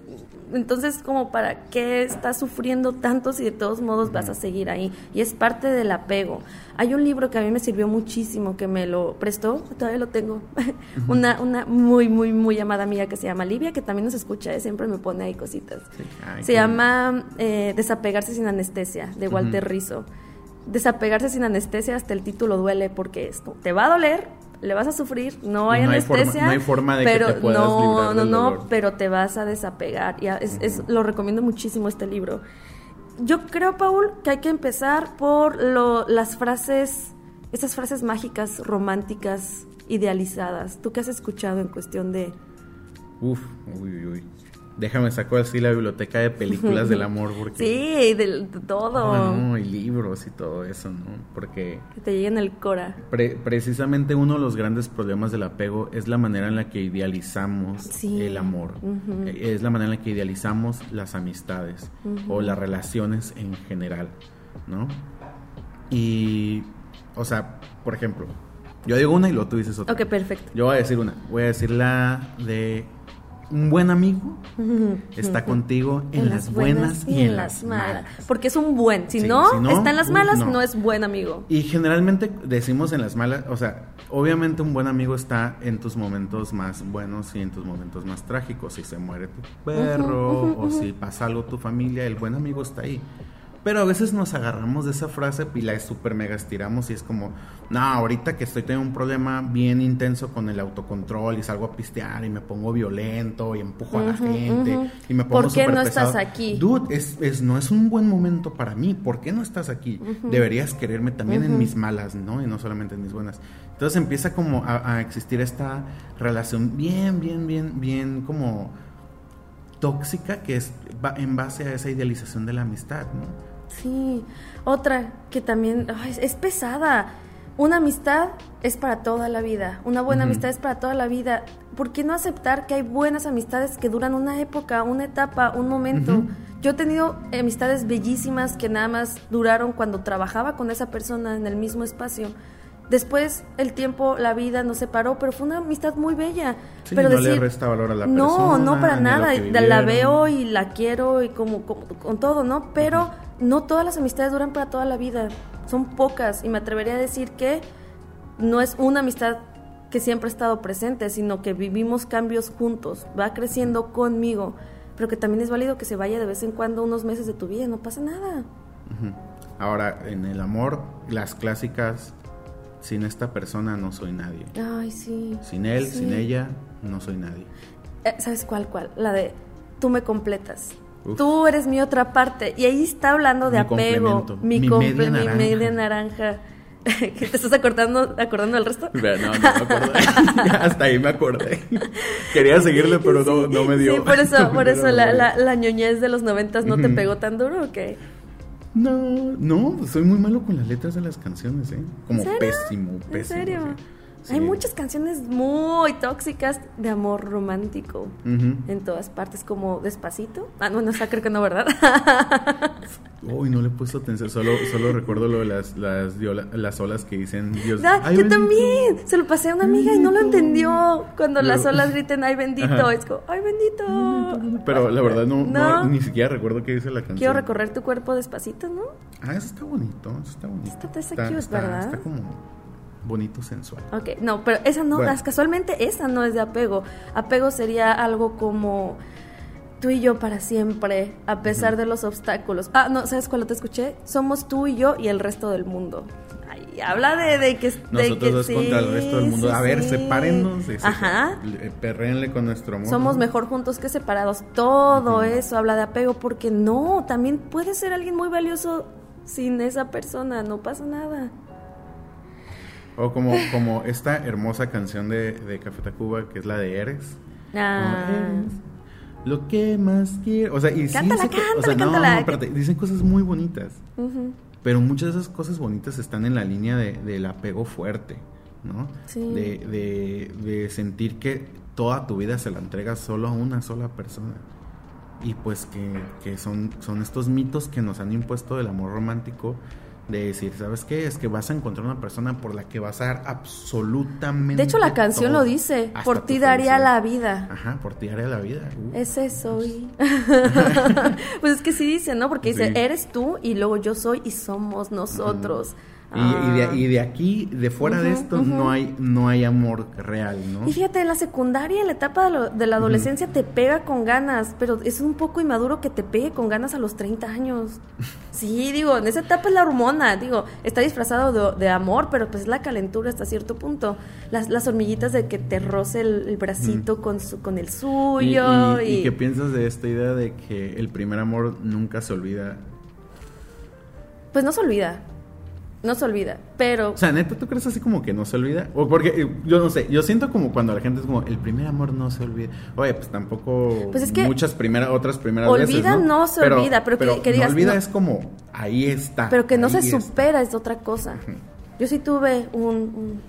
entonces, como para qué estás sufriendo tanto si de todos modos vas a seguir ahí? Y es parte del apego. Hay un libro que a mí me sirvió muchísimo, que me lo prestó, todavía lo tengo, una, una muy, muy, muy amada amiga que se llama Livia, que también nos escucha, ¿eh? siempre me pone ahí cositas. Sí, ay, se qué llama eh, Desapegarse sin anestesia, de Walter Rizzo. Desapegarse sin anestesia, hasta el título duele, porque esto te va a doler, le vas a sufrir, no hay No hay forma- anestesia. no hay forma de que pero te puedas no, librar no, del no, dolor. pero te vas a desapegar. Ya, es, es- lo recomiendo muchísimo este libro. Yo creo, Paul, que hay que empezar por lo, las frases, esas frases mágicas, románticas, idealizadas. ¿Tú qué has escuchado en cuestión de... Uf, uy, uy, uy. Déjame saco así la biblioteca de películas del amor porque Sí, de, todo. Ah, no, y libros y todo eso, ¿no? Porque Que te lleguen el cora. pre- precisamente uno de los grandes problemas del apego es la manera en la que idealizamos Sí. el amor. Es la manera en la que idealizamos las amistades o las relaciones en general, ¿no? Y, o sea, por ejemplo, yo digo una y luego tú dices otra. Ok, perfecto. Yo voy a decir una. Voy a decir la de un buen amigo está contigo en, las buenas y en las malas. Porque es un buen. Si, Sí, no, si no, está en las malas, no. no. es buen amigo. Y generalmente decimos en las malas, o sea, obviamente un buen amigo está en tus momentos más buenos y en tus momentos más trágicos. Si se muere tu perro o si pasa algo tu familia, el buen amigo está ahí. Pero a veces nos agarramos de esa frase y la super mega estiramos y es como, no, ahorita que estoy teniendo un problema bien intenso con el autocontrol y salgo a pistear y me pongo violento y empujo a la gente y me pongo ¿Por qué no pesado. estás aquí? Dude, es, es- no es un buen momento para mí. ¿Por qué no estás aquí? Deberías quererme también en mis malas, ¿no? Y no solamente en mis buenas. Entonces empieza como a, a existir esta relación bien, bien, bien, bien como tóxica que es en base a esa idealización de la amistad, ¿no? Sí. Otra que también ay, es- es pesada. Una amistad es para toda la vida. Una buena amistad es para toda la vida. ¿Por qué no aceptar que hay buenas amistades que duran una época, una etapa, un momento? Yo he tenido amistades bellísimas que nada más duraron cuando trabajaba con esa persona en el mismo espacio. Después el tiempo, la vida nos separó, pero fue una amistad muy bella. Sí, pero no le decir, resta valor a la no, persona, no para ni a lo nada. La veo y la quiero y como, como- con todo, ¿no? Pero no todas las amistades duran para toda la vida. Son pocas y me atrevería a decir que no es una amistad que siempre ha estado presente, sino que vivimos cambios juntos, va creciendo conmigo. pero que también es válido que se vaya de vez en cuando unos meses de tu vida, no pasa nada. Ahora, en el amor, las clásicas, sin esta persona no soy nadie. Ay, sí. Sin él, Sí. sin ella, no soy nadie. Eh, ¿Sabes cuál, cuál? La de tú me completas. Uf. Tú eres mi otra parte. Y ahí está hablando de Mi apego. Mi, Mi media mi media naranja. ¿Que ¿Te estás acordando, acordando del resto? No, no me acordé. Hasta ahí me acordé. Quería seguirle, pero no, no me dio. Sí, por eso, por eso la, la, la ñoñez de los noventas no te pegó tan duro o qué? No, no, soy muy malo con las letras de las canciones, ¿eh? Como pésimo, pésimo. ¿En serio? Sí. Hay muchas canciones muy tóxicas de amor romántico en todas partes, como Despacito. Ah, no, no, esa creo que no, ¿verdad? Uy, no le he puesto atención. Solo, solo recuerdo lo de las, las, las olas que dicen Dios. Ay, yo bendito. también. Se lo pasé a una amiga y no lo entendió. Cuando las olas griten, ay bendito, Ajá. es como, ay bendito. Pero la verdad no, no, No. ni siquiera recuerdo qué dice la canción. Quiero recorrer tu cuerpo despacito, ¿no? Ah, eso está bonito, eso está bonito. Está- está cute, ¿verdad? Está como bonito, sensual. Ok, no, pero esa no, Bueno. casualmente esa no es de apego. Apego sería algo como tú y yo para siempre, a pesar de los obstáculos. Ah, no, ¿sabes cuál te escuché? Somos tú y yo y el resto del mundo. Ay, habla de, de que... de Nosotros dos sí, contra el resto del mundo. sí, a ver, sí. sepárennos. Ajá. Perréenle con nuestro amor. Somos mejor juntos que separados. Todo eso habla de apego porque no, también puede ser alguien muy valioso sin esa persona, no pasa nada. O como, como esta hermosa canción de, de Café Tacuba, que es la de Eres. Ah. No, Eres Lo que más quiero. O sea, y sí Cántala, dice co- o sea, cántala, no, cántala. no, espérate, dicen cosas muy bonitas. Pero muchas de esas cosas bonitas están en la línea de- del apego fuerte, ¿no? Sí. De, de- de sentir que toda tu vida se la entregas solo a una sola persona. Y pues que, que son, son estos mitos que nos han impuesto del amor romántico, de decir, ¿sabes qué? Es que vas a encontrar una persona por la que vas a dar absolutamente De hecho, la canción todo, lo dice, por ti daría la vida. Ajá, por ti daría la vida. Uh. Ese soy. pues es que sí dice, ¿no? Porque dice, Sí. eres tú y luego yo soy y somos nosotros. Y, y de, Ah. y de aquí, de fuera de esto, no hay no hay amor real, ¿no? Y fíjate, en la secundaria, en la etapa de, lo- de la adolescencia, te pega con ganas, pero es un poco inmaduro que te pegue con ganas a los 30 años. Sí, digo, en esa etapa es la hormona, digo, está disfrazado de, de amor, pero pues es la calentura hasta cierto punto. Las, las hormiguitas de que te roce el, el bracito con, su, con el suyo. y- Y, y qué piensas de esta idea de que el primer amor nunca se olvida? Pues no se olvida, no se olvida, pero... O sea, neta, ¿tú crees así como que no se olvida? O porque, eh, yo no sé, yo siento como cuando la gente es como, el primer amor no se olvida. Oye, pues tampoco Pues es que muchas primeras, otras primeras olvida veces, ¿no? no se olvida, pero que- que digas, No olvida no. es como, ahí está. Pero que no se está. supera es otra cosa. Yo sí tuve un, un,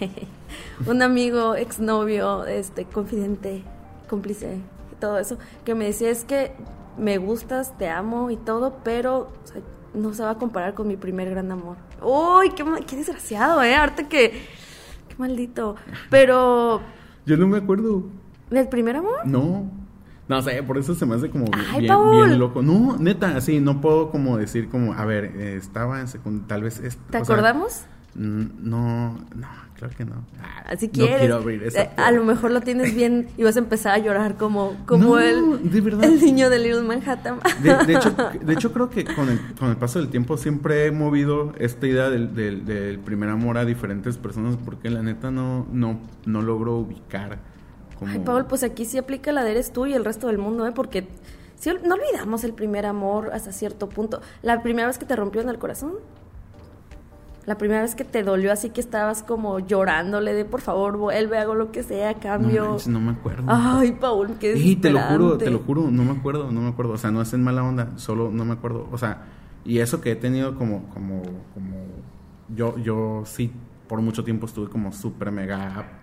un amigo, exnovio, este, confidente, cómplice, todo eso, que me decía es que me gustas, te amo y todo, pero o sea, no se va a comparar con mi primer gran amor. Uy, qué, desgraciado, ¿eh? Ahorita que... Qué maldito. Pero... Yo no me acuerdo. ¿Del primer amor? No. No sé, por eso se me hace como Ay, bien, loco. No, neta, así, no puedo como decir como, a ver, eh, estaba en secundaria, tal vez... es- ¿Te o sea, acordamos? no, no, claro que no. Ah, Así no quieres. quiero abrir esa Eh, a lo mejor lo tienes bien y vas a empezar a llorar como, como No, el, de verdad. el niño de Little Manhattan. De, de hecho, de hecho, creo que con el, con el paso del tiempo siempre he movido esta idea del, del- del primer amor a diferentes personas porque la neta no, no, no logro ubicar como... Ay, Paul, pues aquí sí aplica la de eres tú y el resto del mundo, ¿eh? Porque si no olvidamos el primer amor hasta cierto punto. La primera vez que te rompió en el corazón. La primera vez que te dolió así que estabas como llorándole de por favor vuelve, hago lo que sea, no, cambio. manches, no me acuerdo. Ay, Paul, qué Sí, te lo juro, te lo juro, no me acuerdo, no me acuerdo. O sea, no es en mala onda, solo no me acuerdo. O sea, y eso que he tenido como, como, como, yo, yo sí, por mucho tiempo estuve como súper mega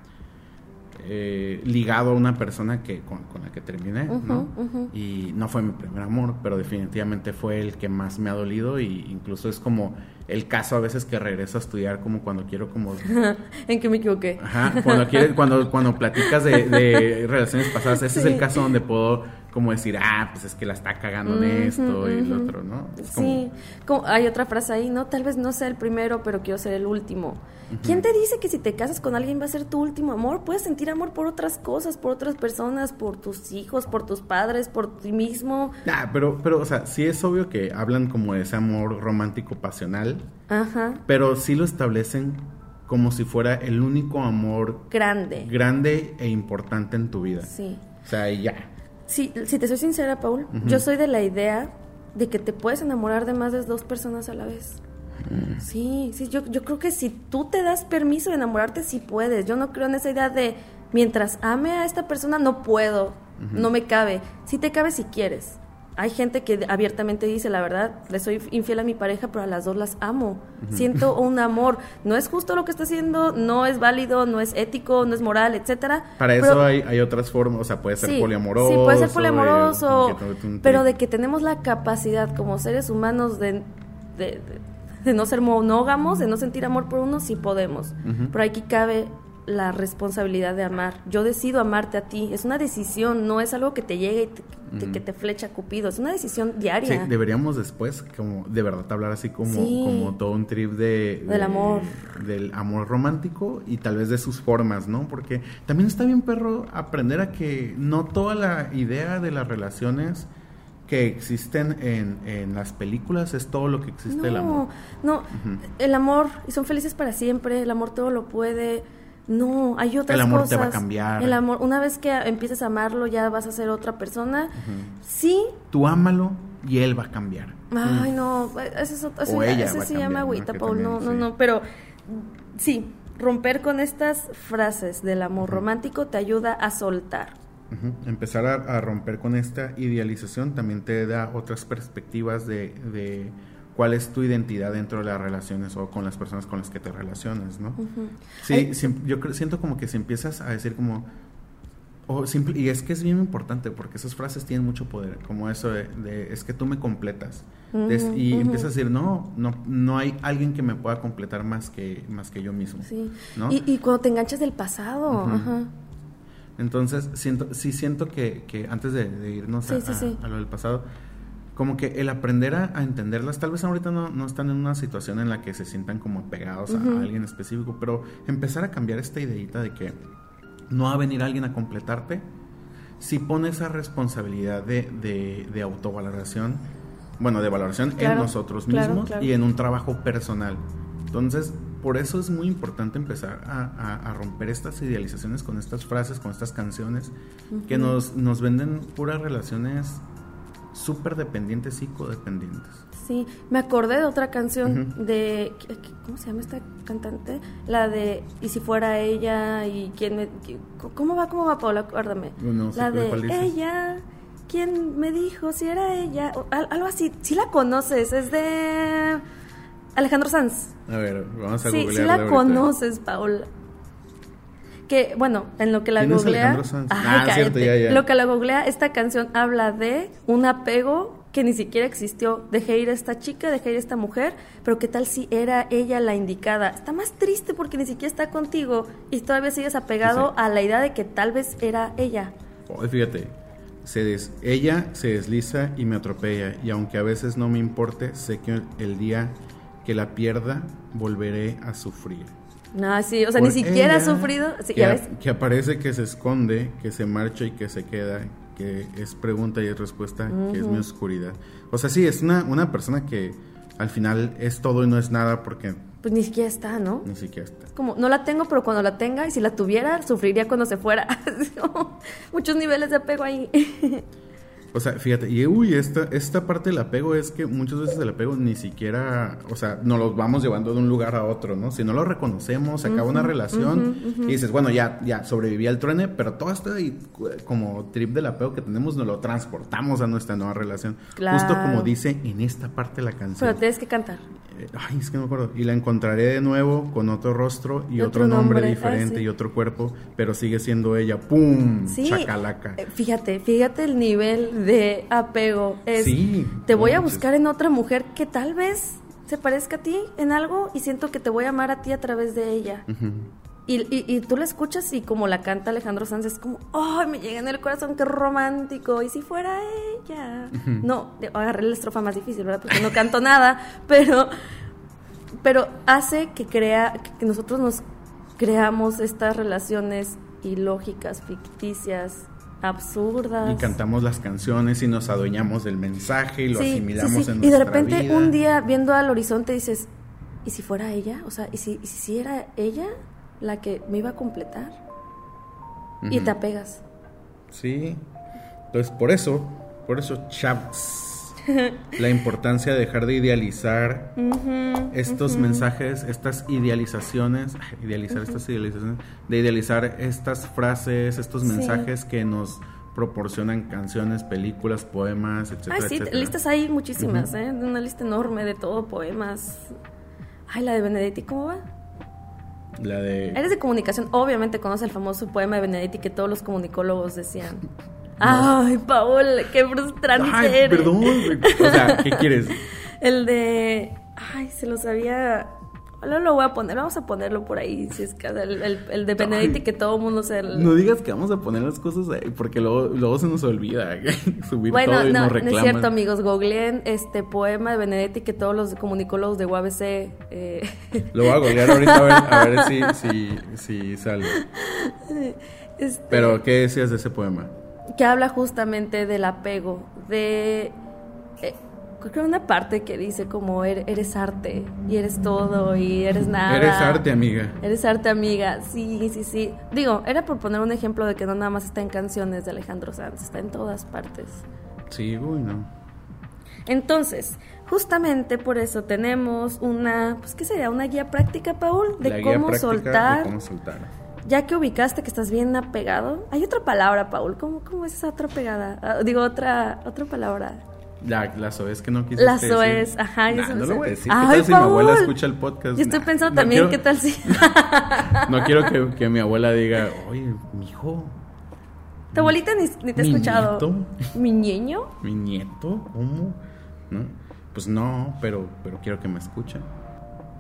eh, ligado a una persona que con, con la que terminé, ¿no? Ujú, ujú. Y no fue mi primer amor, pero definitivamente fue el que más me ha dolido y incluso es como el caso a veces que regreso a estudiar como cuando quiero como ¿En qué me equivoqué? Ajá, cuando quieres, cuando, cuando platicas de, de relaciones pasadas, ese es Sí. el caso donde puedo como decir, ah, pues es que la está cagando en esto y lo otro, ¿no? Sí, como, hay otra frase ahí, ¿no? Tal vez no sea el primero, pero quiero ser el último. ¿Quién te dice que si te casas con alguien va a ser tu último amor? Puedes sentir amor por otras cosas, por otras personas, por tus hijos, por tus padres, por ti mismo. Ah, pero, pero, o sea, sí es obvio que hablan como de ese amor romántico pasional. Ajá. Pero sí lo establecen como si fuera el único amor grande. Grande e importante en tu vida. Sí. O sea, ya. Sí, si te soy sincera, Paul, yo soy de la idea de que te puedes enamorar de más de dos personas a la vez. Mm. Sí, sí, yo, yo creo que si tú te das permiso de enamorarte, sí puedes. Yo no creo en esa idea de mientras ame a esta persona, no puedo, no me cabe. Sí te cabe si quieres hay gente que abiertamente dice, la verdad, le soy infiel a mi pareja, pero a las dos las amo. Siento un amor. No es justo lo que está haciendo, no es válido, no es ético, no es moral, etcétera. Para eso hay, hay, otras formas, o sea, puede ser poliamoroso. Sí, puede ser poliamoroso, pero de que tenemos la capacidad como seres humanos de, de, no ser monógamos, de no sentir amor por uno, sí podemos. Pero aquí cabe la responsabilidad de amar. Yo decido amarte a ti. Es una decisión, no es algo que te llegue y te, que te flecha Cupido. Es una decisión diaria. Sí, deberíamos después, como de verdad, hablar así como, como todo un trip de, Del amor. Del amor romántico y tal vez de sus formas, ¿no? Porque también está bien, perro, aprender a que no toda la idea de las relaciones que existen en, en, las películas es todo lo que existe el amor. No, el amor, y son felices para siempre, el amor todo lo puede no, hay otras cosas. El amor te va a cambiar. El amor, una vez que empieces a amarlo, ya vas a ser otra persona. Sí. Tú ámalo y él va a cambiar. Ay, no, ese, es, ese, ese se llama agüita, Paul. no, no, no, pero sí, romper con estas frases del amor romántico te ayuda a soltar. Empezar a, romper con esta idealización también te da otras perspectivas de cuál es tu identidad dentro de las relaciones o con las personas con las que te relacionas, ¿no? Sí, yo siento como que si empiezas a decir como, o simple, y es que es bien importante porque esas frases tienen mucho poder, como eso de, es que tú me completas. y empiezas a decir, no, no, no hay alguien que me pueda completar más que, más que yo mismo. Sí. Y, cuando te enganchas del pasado. Entonces, siento, sí siento que, que antes de, irnos a, a, lo del pasado, como que el aprender a, entenderlas, tal vez ahorita no, no, están en una situación en la que se sientan como apegados a, alguien específico, pero empezar a cambiar esta ideita de que no va a venir alguien a completarte, si pone esa responsabilidad de, de, autovaloración, bueno, de valoración en nosotros mismos y en un trabajo personal. Entonces, por eso es muy importante empezar a, romper estas idealizaciones con estas frases, con estas canciones, que nos, nos venden puras relaciones súper dependientes y codependientes. Sí, me acordé de otra canción de, ¿cómo se llama esta cantante? La de, y si fuera ella, y quién me, ¿cómo va, cómo va Paula? Acuérdame. la de, ella, ¿quién me dijo si era ella? algo así, si la conoces, es de Alejandro Sanz. A ver, vamos a Sí, sí la conoces, Paula que, bueno, en lo que la googlea. ah, cierto, ya, ya. Lo que la googlea, esta canción habla de un apego que ni siquiera existió. Dejé ir a esta chica, dejé ir a esta mujer, pero ¿qué tal si era ella la indicada? Está más triste porque ni siquiera está contigo y todavía sigues apegado a la idea de que tal vez era ella. fíjate, se ella se desliza y me atropella y aunque a veces no me importe, sé que el día que la pierda volveré a sufrir. No, sí, o sea, ni siquiera ha sufrido. que, aparece, que se esconde, que se marcha y que se queda, que es pregunta y es respuesta, que es mi oscuridad. O sea, sí, es una, una persona que al final es todo y no es nada porque... Pues ni siquiera está, ¿no? Ni siquiera está. Como, no la tengo, pero cuando la tenga, y si la tuviera, sufriría cuando se fuera. Muchos niveles de apego ahí. O sea, fíjate, y uy, esta, esta parte del apego es que muchas veces el apego ni siquiera, o sea, nos lo vamos llevando de un lugar a otro, ¿no? Si no lo reconocemos, se acaba una relación y dices, bueno, ya, ya sobreviví al truene, pero todo este como trip del apego que tenemos nos lo transportamos a nuestra nueva relación. Justo como dice en esta parte de la canción. Pero tienes que cantar. Ay, es que no me acuerdo. Y la encontraré de nuevo con otro rostro y otro, nombre, diferente y otro cuerpo, pero sigue siendo ella. ¡Pum! Sí. Chacalaca. Eh, fíjate, fíjate el nivel de apego. Es, sí. Te voy a buscar en otra mujer que tal vez se parezca a ti en algo y siento que te voy a amar a ti a través de ella. Y, y, y tú la escuchas y como la canta Alejandro Sanz es como, ¡ay, me llega en el corazón, qué romántico! Y si fuera ella. No, de- agarré la estrofa más difícil, ¿verdad? Porque no canto nada, pero, pero hace que, crea, que nosotros nos creamos estas relaciones ilógicas, ficticias, absurdas. Y cantamos las canciones y nos adueñamos del mensaje y lo Sí, asimilamos sí, sí. en Y de nuestra repente vida. un día viendo al horizonte dices, ¿y si fuera ella? O sea, ¿y si, y si era ella la que me iba a completar? Y te apegas. Sí. Entonces, por eso, por eso, chavos, la importancia de dejar de idealizar estos mensajes, estas idealizaciones, idealizar estas idealizaciones, de idealizar estas frases, estos Sí. mensajes que nos proporcionan canciones, películas, poemas, etcétera, Ay, sí, etcétera. listas hay muchísimas. ¿eh? Una lista enorme de todo, poemas. Ay, la de Benedetti, ¿cómo va? La de Eres de comunicación, obviamente conoces el famoso poema de Benedetti que todos los comunicólogos decían. Ay, Paul, qué frustrante Ay, eres. perdón. O sea, ¿qué quieres? El de. Ay, se lo sabía. Ahora lo voy a poner, vamos a ponerlo por ahí. Si es que el, el- el de Benedetti que todo el mundo se. No digas que vamos a poner las cosas ahí, porque luego, luego se nos olvida subir bueno, todo y no, nos no es reclaman. cierto, amigos. Googleen este poema de Benedetti que todos los comunicólogos de UABC. eh, Lo voy a googlear ahorita a ver, a ver si, si, si sale. este, Pero, ¿qué decías de ese poema? que habla justamente del apego, de... eh, creo que una parte que dice como "Er- eres arte y eres todo y eres nada. Eres arte, amiga. Eres arte, amiga. Sí, sí, sí. Digo, era por poner un ejemplo de que no nada más está en canciones de Alejandro Sanz, está en todas partes. Sí, uy, no. Entonces, justamente por eso tenemos una, pues, ¿qué sería? Una guía práctica, Paul, de La guía cómo práctica soltar. De cómo soltar. Ya que ubicaste que estás bien apegado, hay otra palabra, Paul. ¿Cómo, cómo es esa otra pegada? Ah, digo, otra, otra palabra. La, la soez que no quisiste decir. soez, ajá. ya Nah, se me no lo voy a decir. ¿Qué Ay, tal si mi abuela escucha el podcast? Yo estoy Nah, pensando no también, quiero- ¿qué tal si? No quiero que, que mi abuela diga, oye, mi hijo, Tu abuelita ni, ni te ha ¿Mi escuchado. nieto? ¿Mi niño? mi nieto, ¿cómo? ¿No? Pues no, pero, pero quiero que me escuche.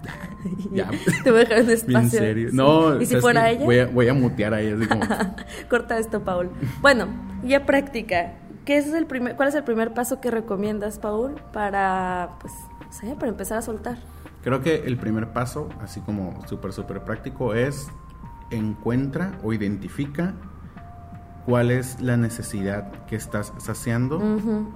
ya. Te voy a dejar un espacio. En serio. Sí. No, ¿Y si ¿sabes fuera qué? ella? Voy a, voy a mutear a ella así como. Corta esto, Paul. Bueno, ya práctica. ¿Qué es el primer, ¿Cuál es el primer paso que recomiendas, Paul, para, pues, para empezar a soltar? Creo que el primer paso, así como súper, súper práctico, es encuentra o identifica cuál es la necesidad que estás saciando ujú.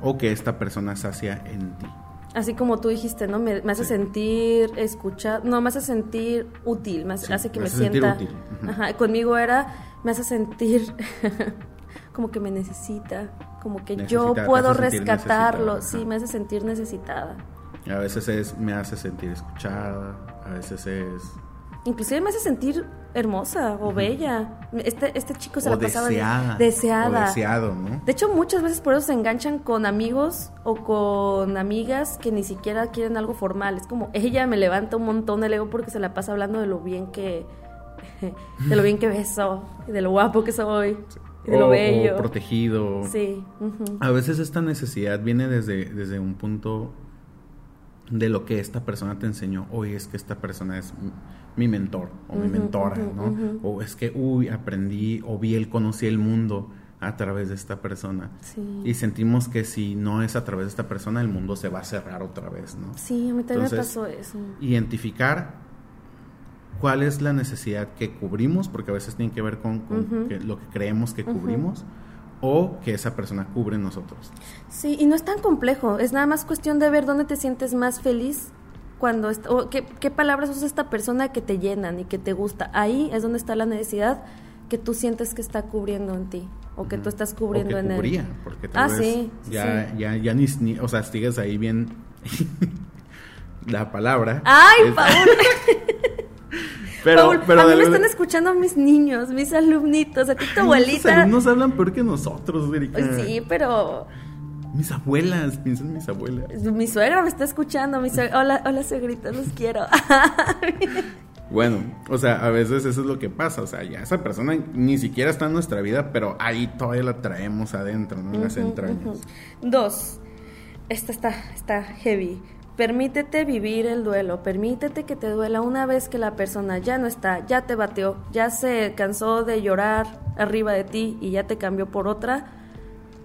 o que esta persona sacia en ti. Así como tú dijiste, ¿no? Me, me hace Sí. sentir escuchar, no, me hace sentir útil, me hace, Sí, hace que me me, hace sienta. útil. Ajá, conmigo era, me hace sentir como que me necesita, como que yo Necesita, te puedo rescatarlo, sí, me hace sentir necesitada. A veces es, me hace sentir escuchada, a veces es... Inclusive me hace sentir hermosa o bella. Este, este chico se o la pasaba de- deseada. deseada. O deseado, ¿no? De hecho, muchas veces por eso se enganchan con amigos o con amigas que ni siquiera quieren algo formal. Es como, ella me levanta un montón el ego porque se la pasa hablando de lo bien que... de lo bien que beso, y de lo guapo que soy, y de o, lo o bello. protegido. Sí. A veces esta necesidad viene desde, desde un punto de lo que esta persona te enseñó. Oye, es que esta persona es mi- mentor o mi mentora, ¿no? O es que, uy, aprendí o vi, el conocí el mundo a través de esta persona. Sí. Y sentimos que si no es a través de esta persona, el mundo se va a cerrar otra vez, ¿no? Sí, a mí también me pasó eso. Identificar cuál es la necesidad que cubrimos, porque a veces tiene que ver con, con Ujú. que- lo que creemos que cubrimos, o que esa persona cubre nosotros. Sí, y no es tan complejo, es nada más cuestión de ver dónde te sientes más feliz cuando o qué, qué palabras usa esta persona que te llenan y que te gusta. Ahí es donde está la necesidad que tú sientes que está cubriendo en ti o que tú estás cubriendo o que en cubría, él. porque tal Ah, vez sí, sí, ya, sí. ya, ya ni, ni- o sea, sigues ahí bien la palabra. Ay, Es- Paul, pero, Paul, pero a mí me están escuchando mis niños, mis alumnitos, a ti tu abuelita. alumnos hablan peor que nosotros, Erika. Pues sí, pero Mis abuelas, piensa en mis abuelas. mi suegra me está escuchando, mi suegra, hola, hola suegrita, los quiero. Bueno, o sea, a veces eso es lo que pasa, o sea, ya esa persona ni siquiera está en nuestra vida, pero ahí todavía la traemos adentro, ¿no? Las entrañas. Dos, esta está, está heavy. Permítete vivir el duelo, permítete que te duela una vez que la persona ya no está, ya te bateó, ya se cansó de llorar arriba de ti y ya te cambió por otra.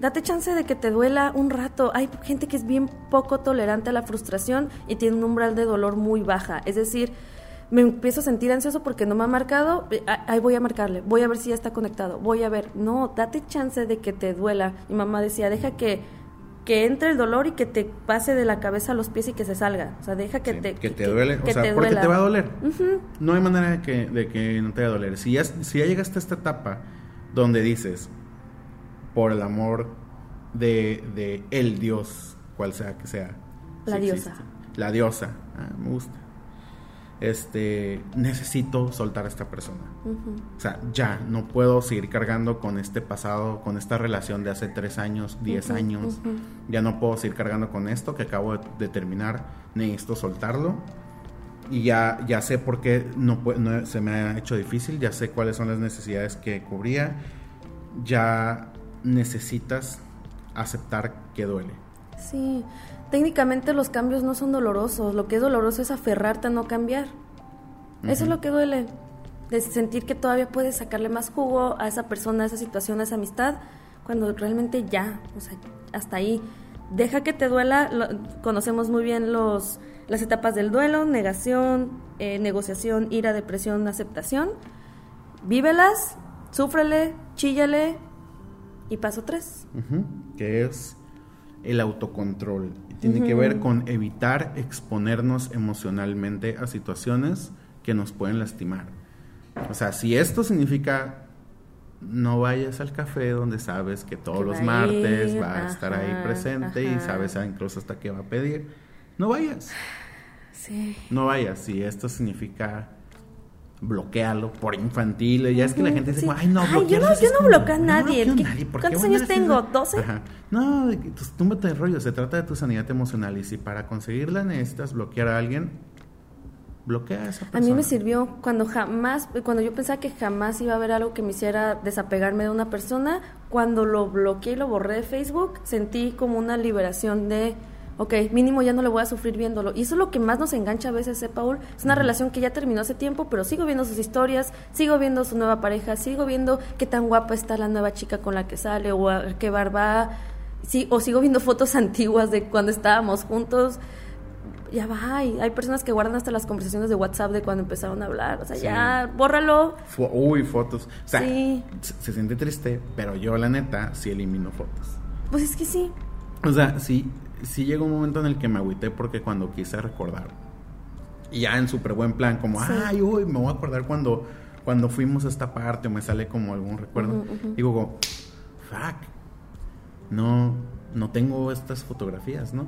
Date chance de que te duela un rato. Hay gente que es bien poco tolerante a la frustración y tiene un umbral de dolor muy baja. Es decir, me empiezo a sentir ansioso porque no me ha marcado, eh, ahí voy a marcarle, voy a ver si ya está conectado, voy a ver. No, date chance de que te duela. Mi mamá decía, deja que que entre el dolor y que te pase de la cabeza a los pies y que se salga. O sea, deja que te... Que te duele, o sea, porque te va a doler. No hay manera de que, de que no te vaya a doler. Si ya, si ya llegaste a esta etapa donde dices, por el amor de, de el Dios, cual sea que sea. La diosa. La diosa. Ah, me gusta este, necesito soltar a esta persona. O sea, ya, no puedo seguir cargando con este pasado, con esta relación de hace tres años, diez años. Ya no puedo seguir cargando con esto que acabo de terminar. Necesito soltarlo. Y ya, ya sé por qué no, no, se me ha hecho difícil, ya sé cuáles son las necesidades que cubría. Ya necesitas aceptar que duele. Sí, técnicamente los cambios no son dolorosos, lo que es doloroso es aferrarte a no cambiar. Eso es lo que duele, de sentir que todavía puedes sacarle más jugo a esa persona, a esa situación, a esa amistad, cuando realmente ya, o sea, hasta ahí. Deja que te duela, conocemos muy bien los, las etapas del duelo, negación, eh, negociación, ira, depresión, aceptación. Vívelas, súfrele, chíllale y paso tres. Que es el autocontrol. Tiene que ver con evitar exponernos emocionalmente a situaciones que nos pueden lastimar. O sea, si esto significa no vayas al café donde sabes que todos los martes va a estar ahí presente y sabes incluso hasta qué va a pedir, no vayas. Sí. No vayas. Si esto significa bloquealo por infantil. Ya es que la gente dice, ay, no, ay, yo no, yo no bloqueo a nadie. ¿Cuántos años tengo? ¿12? Ajá. No, pues, túmbate el rollo. Se trata de tu sanidad emocional. Y si para conseguirla necesitas bloquear a alguien, bloquea a esa persona. A mí me sirvió cuando jamás, cuando yo pensaba que jamás iba a haber algo que me hiciera desapegarme de una persona. Cuando lo bloqueé y lo borré de Facebook, sentí como una liberación de ok, mínimo ya no le voy a sufrir viéndolo. Y eso es lo que más nos engancha a veces, ¿eh, Paul? Es una relación que ya terminó hace tiempo, pero sigo viendo sus historias, sigo viendo su nueva pareja, sigo viendo qué tan guapa está la nueva chica con la que sale, o qué barba, sí, o sigo viendo fotos antiguas de cuando estábamos juntos. Ya va, hay, hay personas que guardan hasta las conversaciones de WhatsApp de cuando empezaron a hablar. O sea, ya, bórralo. Uy, fotos. O sea, sí. se siente triste, pero yo, la neta, sí elimino fotos. Pues es que sí. O sea, sí, sí llegó un momento en el que me agüité porque cuando quise recordar, y ya en súper buen plan, como, ay, uy, me voy a acordar cuando, cuando fuimos a esta parte, o me sale como algún recuerdo. Digo, como, fuck, no, no tengo estas fotografías, ¿no?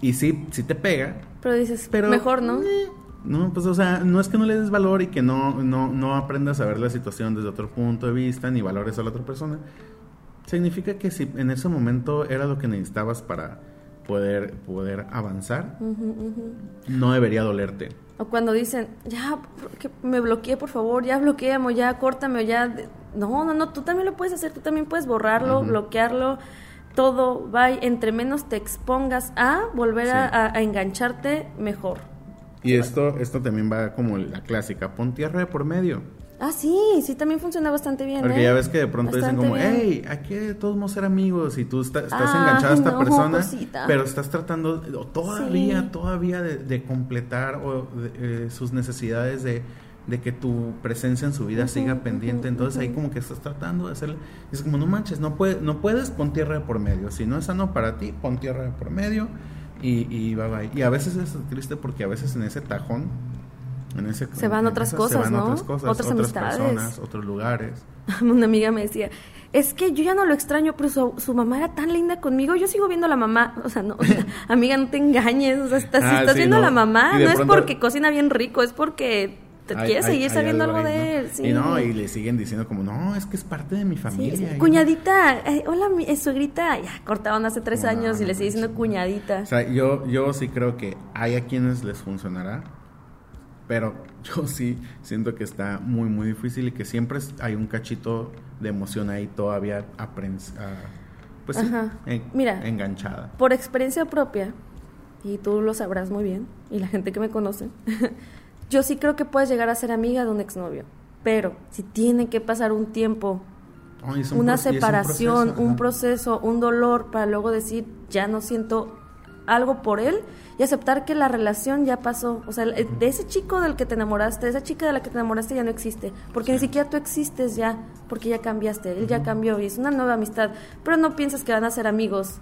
Y sí, sí te pega. Pero dices, pero, mejor, ¿no? Eh, no, pues, o sea, no es que no le des valor y que no, no, no aprendas a ver la situación desde otro punto de vista, ni valores a la otra persona. Significa que si en ese momento era lo que necesitabas para poder, poder avanzar, no debería dolerte. O cuando dicen, ya, que me bloqueé, por favor, ya bloqueame, ya córtame, o ya... No, no, no, tú también lo puedes hacer, tú también puedes borrarlo, bloquearlo, todo, va, entre menos te expongas a volver a, a, engancharte, mejor. Y esto, esto también va como la clásica, pon tierra de por medio. Ah, sí, sí, también funciona bastante bien. Porque ya ¿eh? ves que de pronto dicen como, hey, aquí todos vamos a ser amigos y tú estás enganchada a esta persona, pero estás tratando todavía, todavía de, completar o eh, sus necesidades de, que tu presencia en su vida siga pendiente. Entonces ahí como que estás tratando de hacerle. Es como, no manches, no, puede, no puedes, pon tierra de por medio. Si no es sano para ti, pon tierra de por medio y, y bye bye. Y a veces es triste porque a veces en ese tajón se van otras cosas, ¿no? Otras, cosas, otras, amistades. personas, otros lugares. Una amiga me decía, es que yo ya no lo extraño, pero su, mamá era tan linda conmigo, yo sigo viendo a la mamá, o sea, no, amiga, no te engañes, o sea, estás, si ah, estás viendo a la mamá, no es porque cocina bien rico, es porque te quieres seguir sabiendo algo, de él. Y no, y le siguen diciendo como, no, es que es parte de mi familia. Cuñadita, eh, hola, mi, eh, suegrita, ya cortaban hace tres años y le sigue diciendo cuñadita. O sea, yo, yo sí creo que hay a quienes les funcionará, pero yo sí siento que está muy, muy difícil y que siempre hay un cachito de emoción ahí todavía ah, pues Mira, enganchada. Por experiencia propia, y tú lo sabrás muy bien, y la gente que me conoce, yo sí creo que puedes llegar a ser amiga de un exnovio, pero si tiene que pasar un tiempo, una separación, un proceso, un dolor, para luego decir, ya no siento algo por él, y aceptar que la relación ya pasó. O sea, de ese chico del que te enamoraste, de esa chica de la que te enamoraste ya no existe. Porque ni siquiera tú existes ya, porque ya cambiaste, él ya cambió y es una nueva amistad. Pero no piensas que van a ser amigos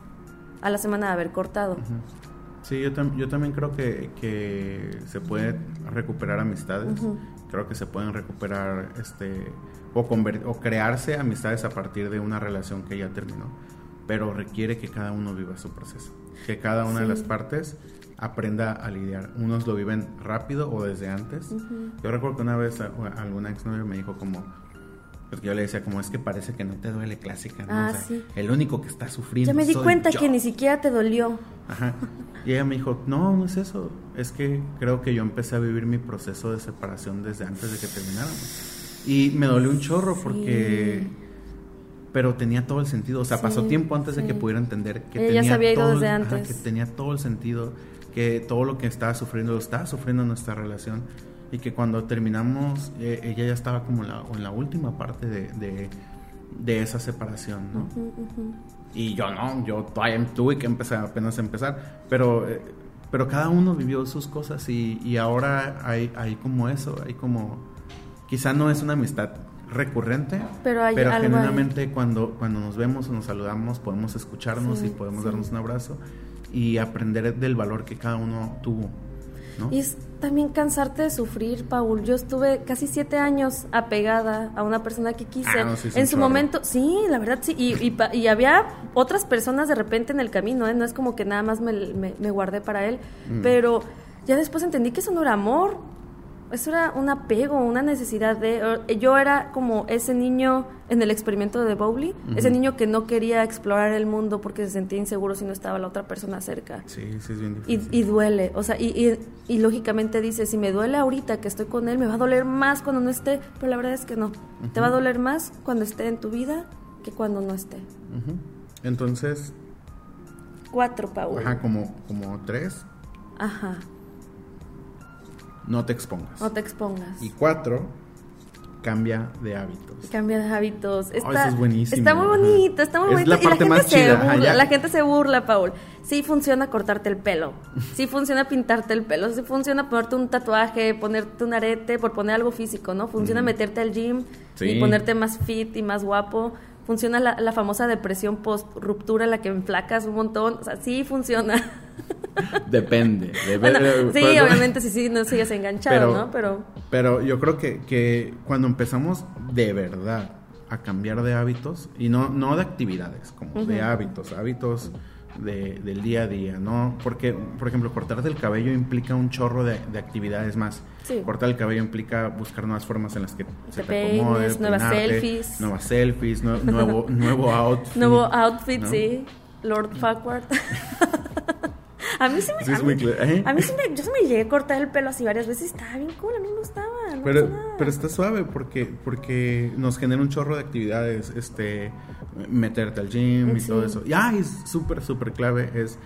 a la semana de haber cortado. Sí, yo, yo también creo que, que, se puede recuperar amistades. Creo que se pueden recuperar este o, o crearse amistades a partir de una relación que ya terminó. Pero requiere que cada uno viva su proceso. Que cada una de las partes aprenda a lidiar. Unos lo viven rápido o desde antes. Yo recuerdo que una vez alguna exnovia me dijo como, porque yo le decía como es que parece que no te duele clásica, ¿no? Ah, el único que está sufriendo. Ya me di cuenta que ni siquiera te dolió. Ajá. Y ella me dijo, no, no es eso. Es que creo que yo empecé a vivir mi proceso de separación desde antes de que termináramos. Y me dolió un chorro porque pero tenía todo el sentido. O sea, pasó tiempo antes de que pudiera entender que Ella tenía había todo, ido desde antes. que tenía todo el sentido que todo lo que estaba sufriendo lo estaba sufriendo en nuestra relación y que cuando terminamos eh, ella ya estaba como la, en la última parte de, de, esa separación, ¿no? Y yo no, yo todavía tuve que empezar, apenas a empezar, pero, eh, pero cada uno vivió sus cosas y, y ahora hay, hay como eso, hay como, quizá no es una amistad recurrente, pero, hay pero genuinamente cuando, cuando nos vemos o nos saludamos podemos escucharnos y podemos darnos un abrazo y aprender del valor que cada uno tuvo. ¿no? Y es también cansarte de sufrir, Paul. Yo estuve casi siete años apegada a una persona que quise. Ah, en su momento, sí, la verdad sí. Y, y, había otras personas de repente en el camino, ¿eh? No es como que nada más me, me, guardé para él. Mm. Pero ya después entendí que eso no era amor eso era un apego, una necesidad de... Yo era como ese niño en el experimento de Bowley, ese niño que no quería explorar el mundo porque se sentía inseguro si no estaba la otra persona cerca. Sí, sí, es bien difícil. Y, duele, o sea, y, y, lógicamente dice, si me duele ahorita que estoy con él, me va a doler más cuando no esté, pero la verdad es que no. Te va a doler más cuando esté en tu vida que cuando no esté. Entonces... Cuatro, Paul. Ajá, como, como tres. Ajá. No te expongas. No te expongas. Y cuatro, cambia de hábitos. Cambia de hábitos. Está, eso es buenísimo. Está muy bonito, está muy bonito. La parte y la gente se burla, la gente se burla, Paul. Sí funciona cortarte el pelo. Sí funciona pintarte el pelo. Sí funciona ponerte un tatuaje, ponerte un arete, por poner algo físico, ¿no? Funciona meterte al gym y ponerte más fit y más guapo. Funciona la, la famosa depresión post ruptura, la que enflacas un montón. O sea, sí funciona. Depende. sí, obviamente si sí, no sigues enganchado, ¿no? Pero... pero yo creo que, que cuando empezamos de verdad a cambiar de hábitos, y no, no de actividades, como de hábitos, hábitos de, del día a día, ¿no? Porque, por ejemplo, cortarte el cabello implica un chorro de, actividades más. Cortar el cabello implica buscar nuevas formas en las que se te, nuevas selfies. Nuevas selfies, nuevo, nuevo outfit. Nuevo outfit, sí. Lord Farquhar. A mí sí me. a, mí, ¿eh? a mí sí me. Yo se me llegué a cortar el pelo así varias veces. Estaba bien cool, a mí me gustaba. pero, pero está suave porque, porque nos genera un chorro de actividades. Este. Meterte al gym y todo eso. Y ah, es súper, súper clave. Es.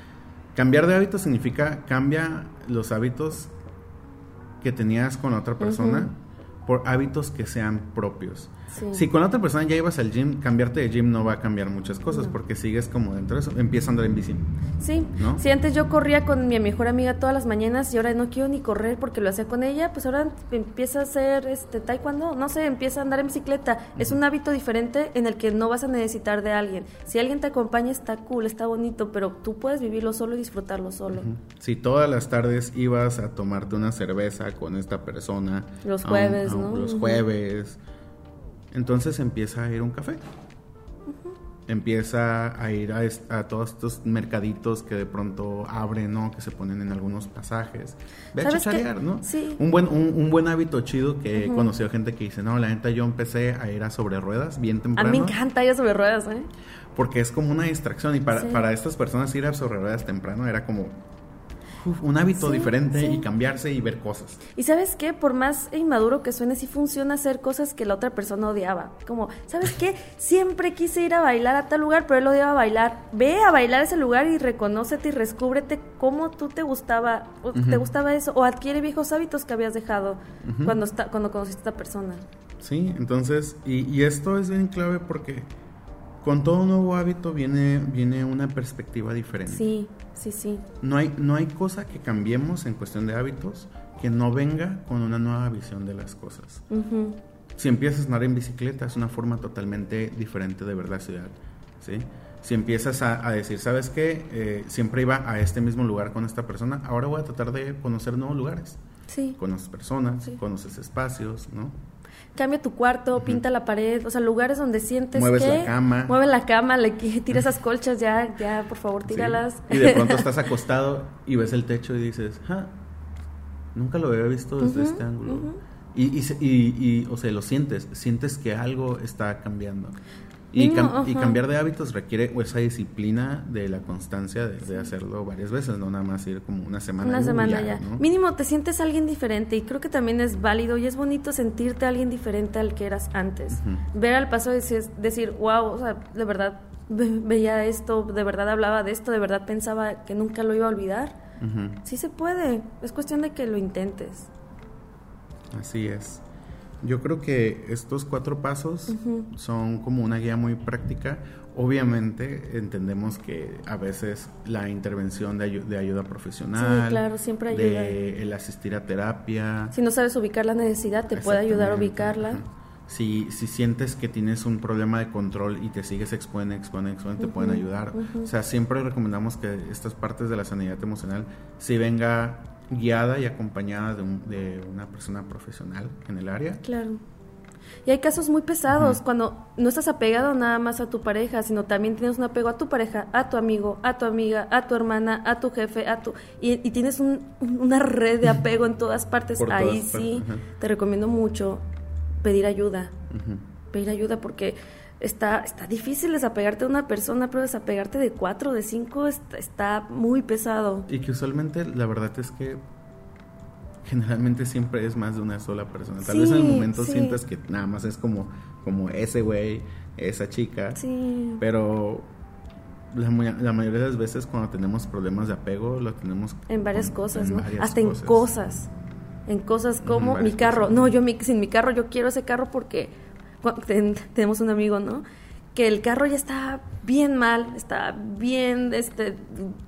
Cambiar de hábitos significa cambia los hábitos que tenías con otra persona por hábitos que sean propios. Si con la otra persona ya ibas al gym, cambiarte de gym no va a cambiar muchas cosas porque sigues como dentro de eso. Empieza a andar en bici. Sí. ¿no? Si antes yo corría con mi mejor amiga todas las mañanas y ahora no quiero ni correr porque lo hacía con ella, pues ahora empieza a hacer este taekwondo, no sé, empieza a andar en bicicleta. Es un hábito diferente en el que no vas a necesitar de alguien. Si alguien te acompaña está cool, está bonito, pero tú puedes vivirlo solo y disfrutarlo solo. Si todas las tardes ibas a tomarte una cerveza con esta persona. Los jueves, ¿no? Los jueves entonces empieza a ir a un café. Empieza a ir a, todos estos mercaditos que de pronto abren, ¿no? Que se ponen en algunos pasajes. Ve a chicharear, ¿no? Sí. Un buen, un, buen hábito chido que he conocido gente que dice, no, la neta yo empecé a ir a sobre ruedas bien temprano. A mí me encanta ir a sobre ruedas, ¿eh? Porque es como una distracción y para, para estas personas ir a sobre ruedas temprano era como uf, un hábito diferente y cambiarse y ver cosas. Y sabes qué, por más inmaduro que suene, sí funciona hacer cosas que la otra persona odiaba. Como, ¿sabes qué? Siempre quise ir a bailar a tal lugar, pero él odiaba bailar. Ve a bailar a ese lugar y reconócete y descúbrete cómo tú te gustaba, o te gustaba eso, o adquiere viejos hábitos que habías dejado cuando, está, cuando conociste a esta persona. Sí, entonces, y, y esto es bien clave porque con todo nuevo hábito viene, viene una perspectiva diferente. Sí, sí, sí. No hay, no hay cosa que cambiemos en cuestión de hábitos que no venga con una nueva visión de las cosas. Si empiezas a andar en bicicleta es una forma totalmente diferente de ver la ciudad. ¿sí? Si empiezas a, decir, ¿sabes qué? Eh, siempre iba a este mismo lugar con esta persona, ahora voy a tratar de conocer nuevos lugares. Sí. Conoces personas, conoces espacios, ¿no? Cambia tu cuarto, pinta la pared, o sea, lugares donde sientes Mueves que... la cama. Mueve la cama, le tira esas colchas, ya, ya, por favor, tíralas. Y de pronto estás acostado y ves el techo y dices, ah, nunca lo había visto desde este ángulo. y, y, y, o sea, lo sientes, sientes que algo está cambiando. Y, cambiar de hábitos requiere esa disciplina de la constancia de, hacerlo varias veces, no nada más ir como una semana. Una semana ya. Mínimo te sientes alguien diferente y creo que también es válido y es bonito sentirte alguien diferente al que eras antes. Ver al paso y decir, decir, wow, o sea, de verdad veía esto, de verdad hablaba de esto, de verdad pensaba que nunca lo iba a olvidar. Sí se puede, es cuestión de que lo intentes. Así es. Yo creo que estos cuatro pasos son como una guía muy práctica. Obviamente entendemos que a veces la intervención de, de ayuda profesional, claro, siempre ayuda. de el asistir a terapia. Si no sabes ubicar la necesidad, te puede ayudar a ubicarla. Si, si sientes que tienes un problema de control y te sigues exponiendo, exponiendo, exponiendo, te pueden ayudar. O sea, siempre recomendamos que estas partes de la sanidad emocional si venga guiada y acompañada de, de, una persona profesional en el área. Claro. Y hay casos muy pesados cuando no estás apegado nada más a tu pareja, sino también tienes un apego a tu pareja, a tu amigo, a tu amiga, a tu hermana, a tu jefe, a tu y, tienes una red de apego en todas partes. Ahí sí, te recomiendo mucho pedir ayuda. Pedir ayuda porque está, está difícil desapegarte de una persona, pero desapegarte de cuatro, de cinco, está, muy pesado. Y que usualmente la verdad es que generalmente siempre es más de una sola persona. Tal vez en el momento sientas que nada más es como, como ese güey, esa chica. Sí. Pero la, mayoría de las veces cuando tenemos problemas de apego lo tenemos en varias cosas, ¿no? Hasta en cosas. En cosas como mi carro. No, yo sin mi carro yo quiero ese carro porque tenemos un amigo, ¿no? Que el carro ya está bien mal, está bien, este,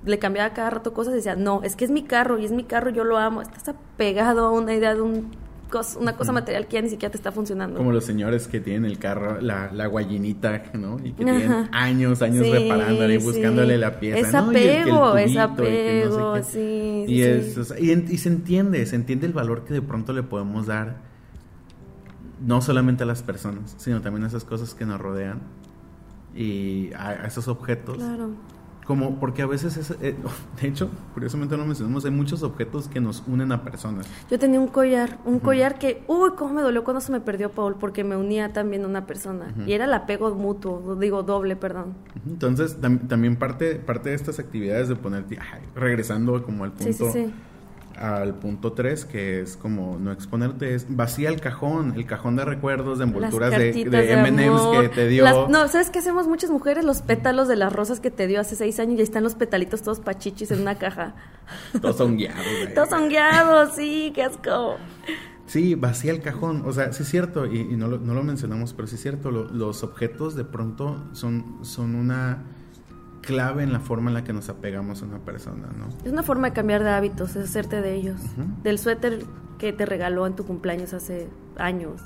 le cambiaba cada rato cosas y decía, no, es que es mi carro y es mi carro, yo lo amo. Estás apegado a una idea de un una cosa material que ya ni siquiera te está funcionando. Como los señores que tienen el carro, la, la guayinita, ¿no? Y que tienen años, años reparándole y buscándole la pieza. Es apego, es apego, sí. Y, y se entiende, se entiende el valor que de pronto le podemos dar no solamente a las personas, sino también a esas cosas que nos rodean y a, esos objetos. Claro. Como, porque a veces, es, eh, de hecho, curiosamente no mencionamos, hay muchos objetos que nos unen a personas. Yo tenía un collar, un collar que, uy, cómo me dolió cuando se me perdió Paul, porque me unía también a una persona. Y era el apego mutuo, digo doble, perdón. Entonces, también parte, parte de estas actividades de ponerte, regresando como al punto... Sí, sí, sí al punto 3, que es como no exponerte, es vacía el cajón, el cajón de recuerdos, de envolturas de, de, MMs que te dio. no, ¿sabes qué hacemos muchas mujeres? Los pétalos de las rosas que te dio hace seis años y ahí están los petalitos todos pachichis en una caja. todos son guiados. todos son guiados, sí, qué asco. Sí, vacía el cajón. O sea, sí es cierto, y, no, lo, no, lo, mencionamos, pero sí es cierto, los objetos de pronto son, son una clave en la forma en la que nos apegamos a una persona, ¿no? Es una forma de cambiar de hábitos, es hacerte de ellos. Del suéter que te regaló en tu cumpleaños hace años.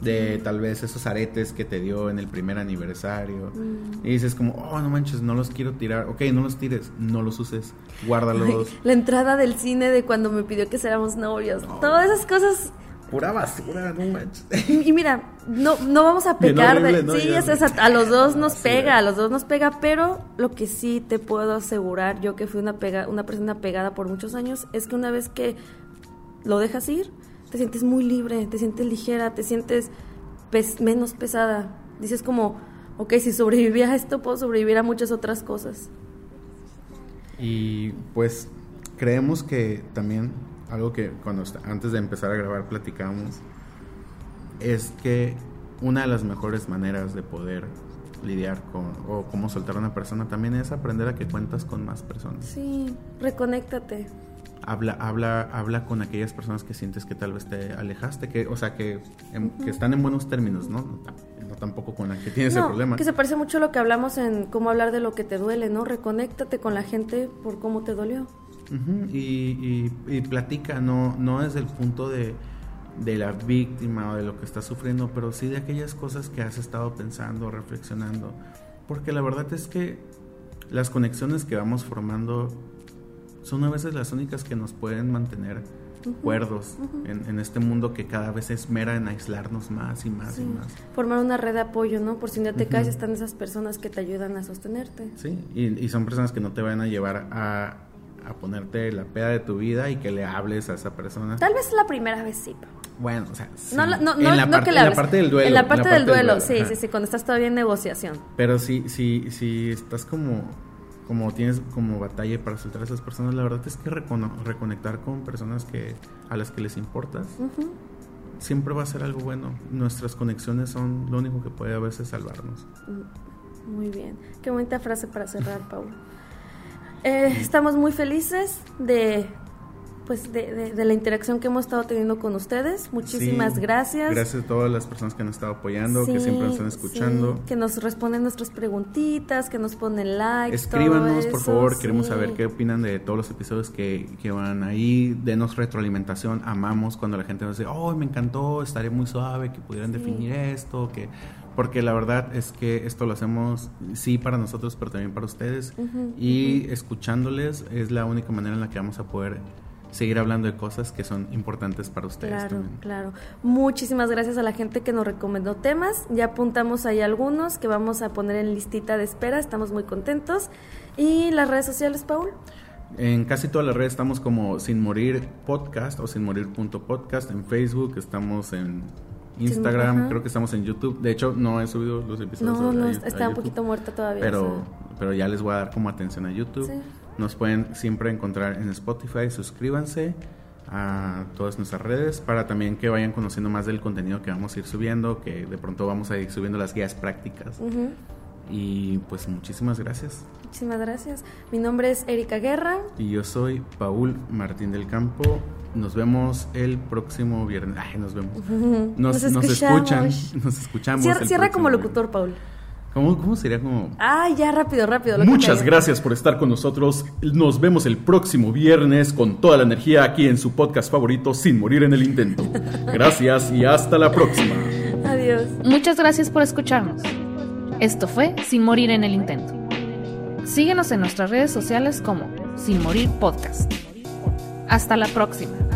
De tal vez esos aretes que te dio en el primer aniversario. Mm. Y dices como, oh, no manches, no los quiero tirar. Ok, no los tires, no los uses, guárdalos. la entrada del cine de cuando me pidió que seamos novios. Todas esas cosas pura basura, no manches. Y mira, no, no vamos a pegar de, sí, es, a, los dos nos pega, a los dos nos pega, pero lo que sí te puedo asegurar, yo que fui una pega, una persona pegada por muchos años, es que una vez que lo dejas ir, te sientes muy libre, te sientes ligera, te sientes menos pesada. Dices como, ok, si sobreviví a esto, puedo sobrevivir a muchas otras cosas. Y pues creemos que también algo que cuando antes de empezar a grabar platicamos es que una de las mejores maneras de poder lidiar con o cómo soltar a una persona también es aprender a que cuentas con más personas. Sí, reconéctate. Habla, habla, habla con aquellas personas que sientes que tal vez te alejaste, que, o sea, que, que están en buenos términos, ¿no? No, tampoco con la que tienes el problema. Que se parece mucho a lo que hablamos en cómo hablar de lo que te duele, ¿no? Reconéctate con la gente por cómo te dolió. Y, y, platica, no, no desde el punto de, de la víctima o de lo que está sufriendo, pero sí de aquellas cosas que has estado pensando, reflexionando. Porque la verdad es que las conexiones que vamos formando son a veces las únicas que nos pueden mantener cuerdos en, este mundo que cada vez es mera en aislarnos más y más y más. Formar una red de apoyo, ¿no? Por si no te caes, están esas personas que te ayudan a sostenerte. Sí, y, y son personas que no te van a llevar a, a ponerte la peda de tu vida y que le hables a esa persona. Tal vez la primera vez sí. Bueno, o sea, no, no, no, en, la parte, en la parte del duelo. En la parte, del, duelo, sí, sí, sí, cuando estás todavía en negociación. Pero sí, sí, sí, estás como, como tienes como batalla para soltar a esas personas, la verdad es que reconectar con personas que a las que les importas. Siempre va a ser algo bueno. Nuestras conexiones son lo único que puede a veces salvarnos. Mm, muy bien. Qué bonita frase para cerrar, Paul. Eh, estamos muy felices de pues de, de, la interacción que hemos estado teniendo con ustedes. Muchísimas gracias. Gracias a todas las personas que nos han estado apoyando, que siempre nos están escuchando. que nos responden nuestras preguntitas, que nos ponen likes. Escríbanos, por favor, queremos saber qué opinan de todos los episodios que, que, van ahí. Denos retroalimentación, amamos cuando la gente nos dice, oh, me encantó, estaré muy suave, que pudieran definir esto, que porque la verdad es que esto lo hacemos sí para nosotros, pero también para ustedes. y escuchándoles es la única manera en la que vamos a poder seguir hablando de cosas que son importantes para ustedes. Claro, claro. Muchísimas gracias a la gente que nos recomendó temas. Ya apuntamos ahí algunos que vamos a poner en listita de espera. Estamos muy contentos. ¿Y las redes sociales, Paul? En casi todas las redes estamos como Sin Morir Podcast o Sin Morir Podcast. En Facebook estamos en Instagram, creo que estamos en YouTube. De hecho, no he subido los episodios. No, no, está un poquito muerta todavía. Pero, pero ya les voy a dar como atención a YouTube. Nos pueden siempre encontrar en Spotify. Suscríbanse a todas nuestras redes para también que vayan conociendo más del contenido que vamos a ir subiendo, que de pronto vamos a ir subiendo las guías prácticas. Y pues muchísimas gracias. Muchísimas gracias. Mi nombre es Erika Guerra. Y yo soy Paul Martín del Campo. Nos vemos el próximo viernes. Ay, nos vemos. Nos, nos, escuchan. Nos escuchamos. Cierra, como locutor, Paul. ¿Cómo, ¿Cómo, sería como.? Ah, ya rápido, rápido. Muchas gracias por estar con nosotros. Nos vemos el próximo viernes con toda la energía aquí en su podcast favorito, Sin Morir en el Intento. Gracias y hasta la próxima. Adiós. Muchas gracias por escucharnos. Esto fue Sin Morir en el Intento. Síguenos en nuestras redes sociales como Sin Morir Podcast. Hasta la próxima.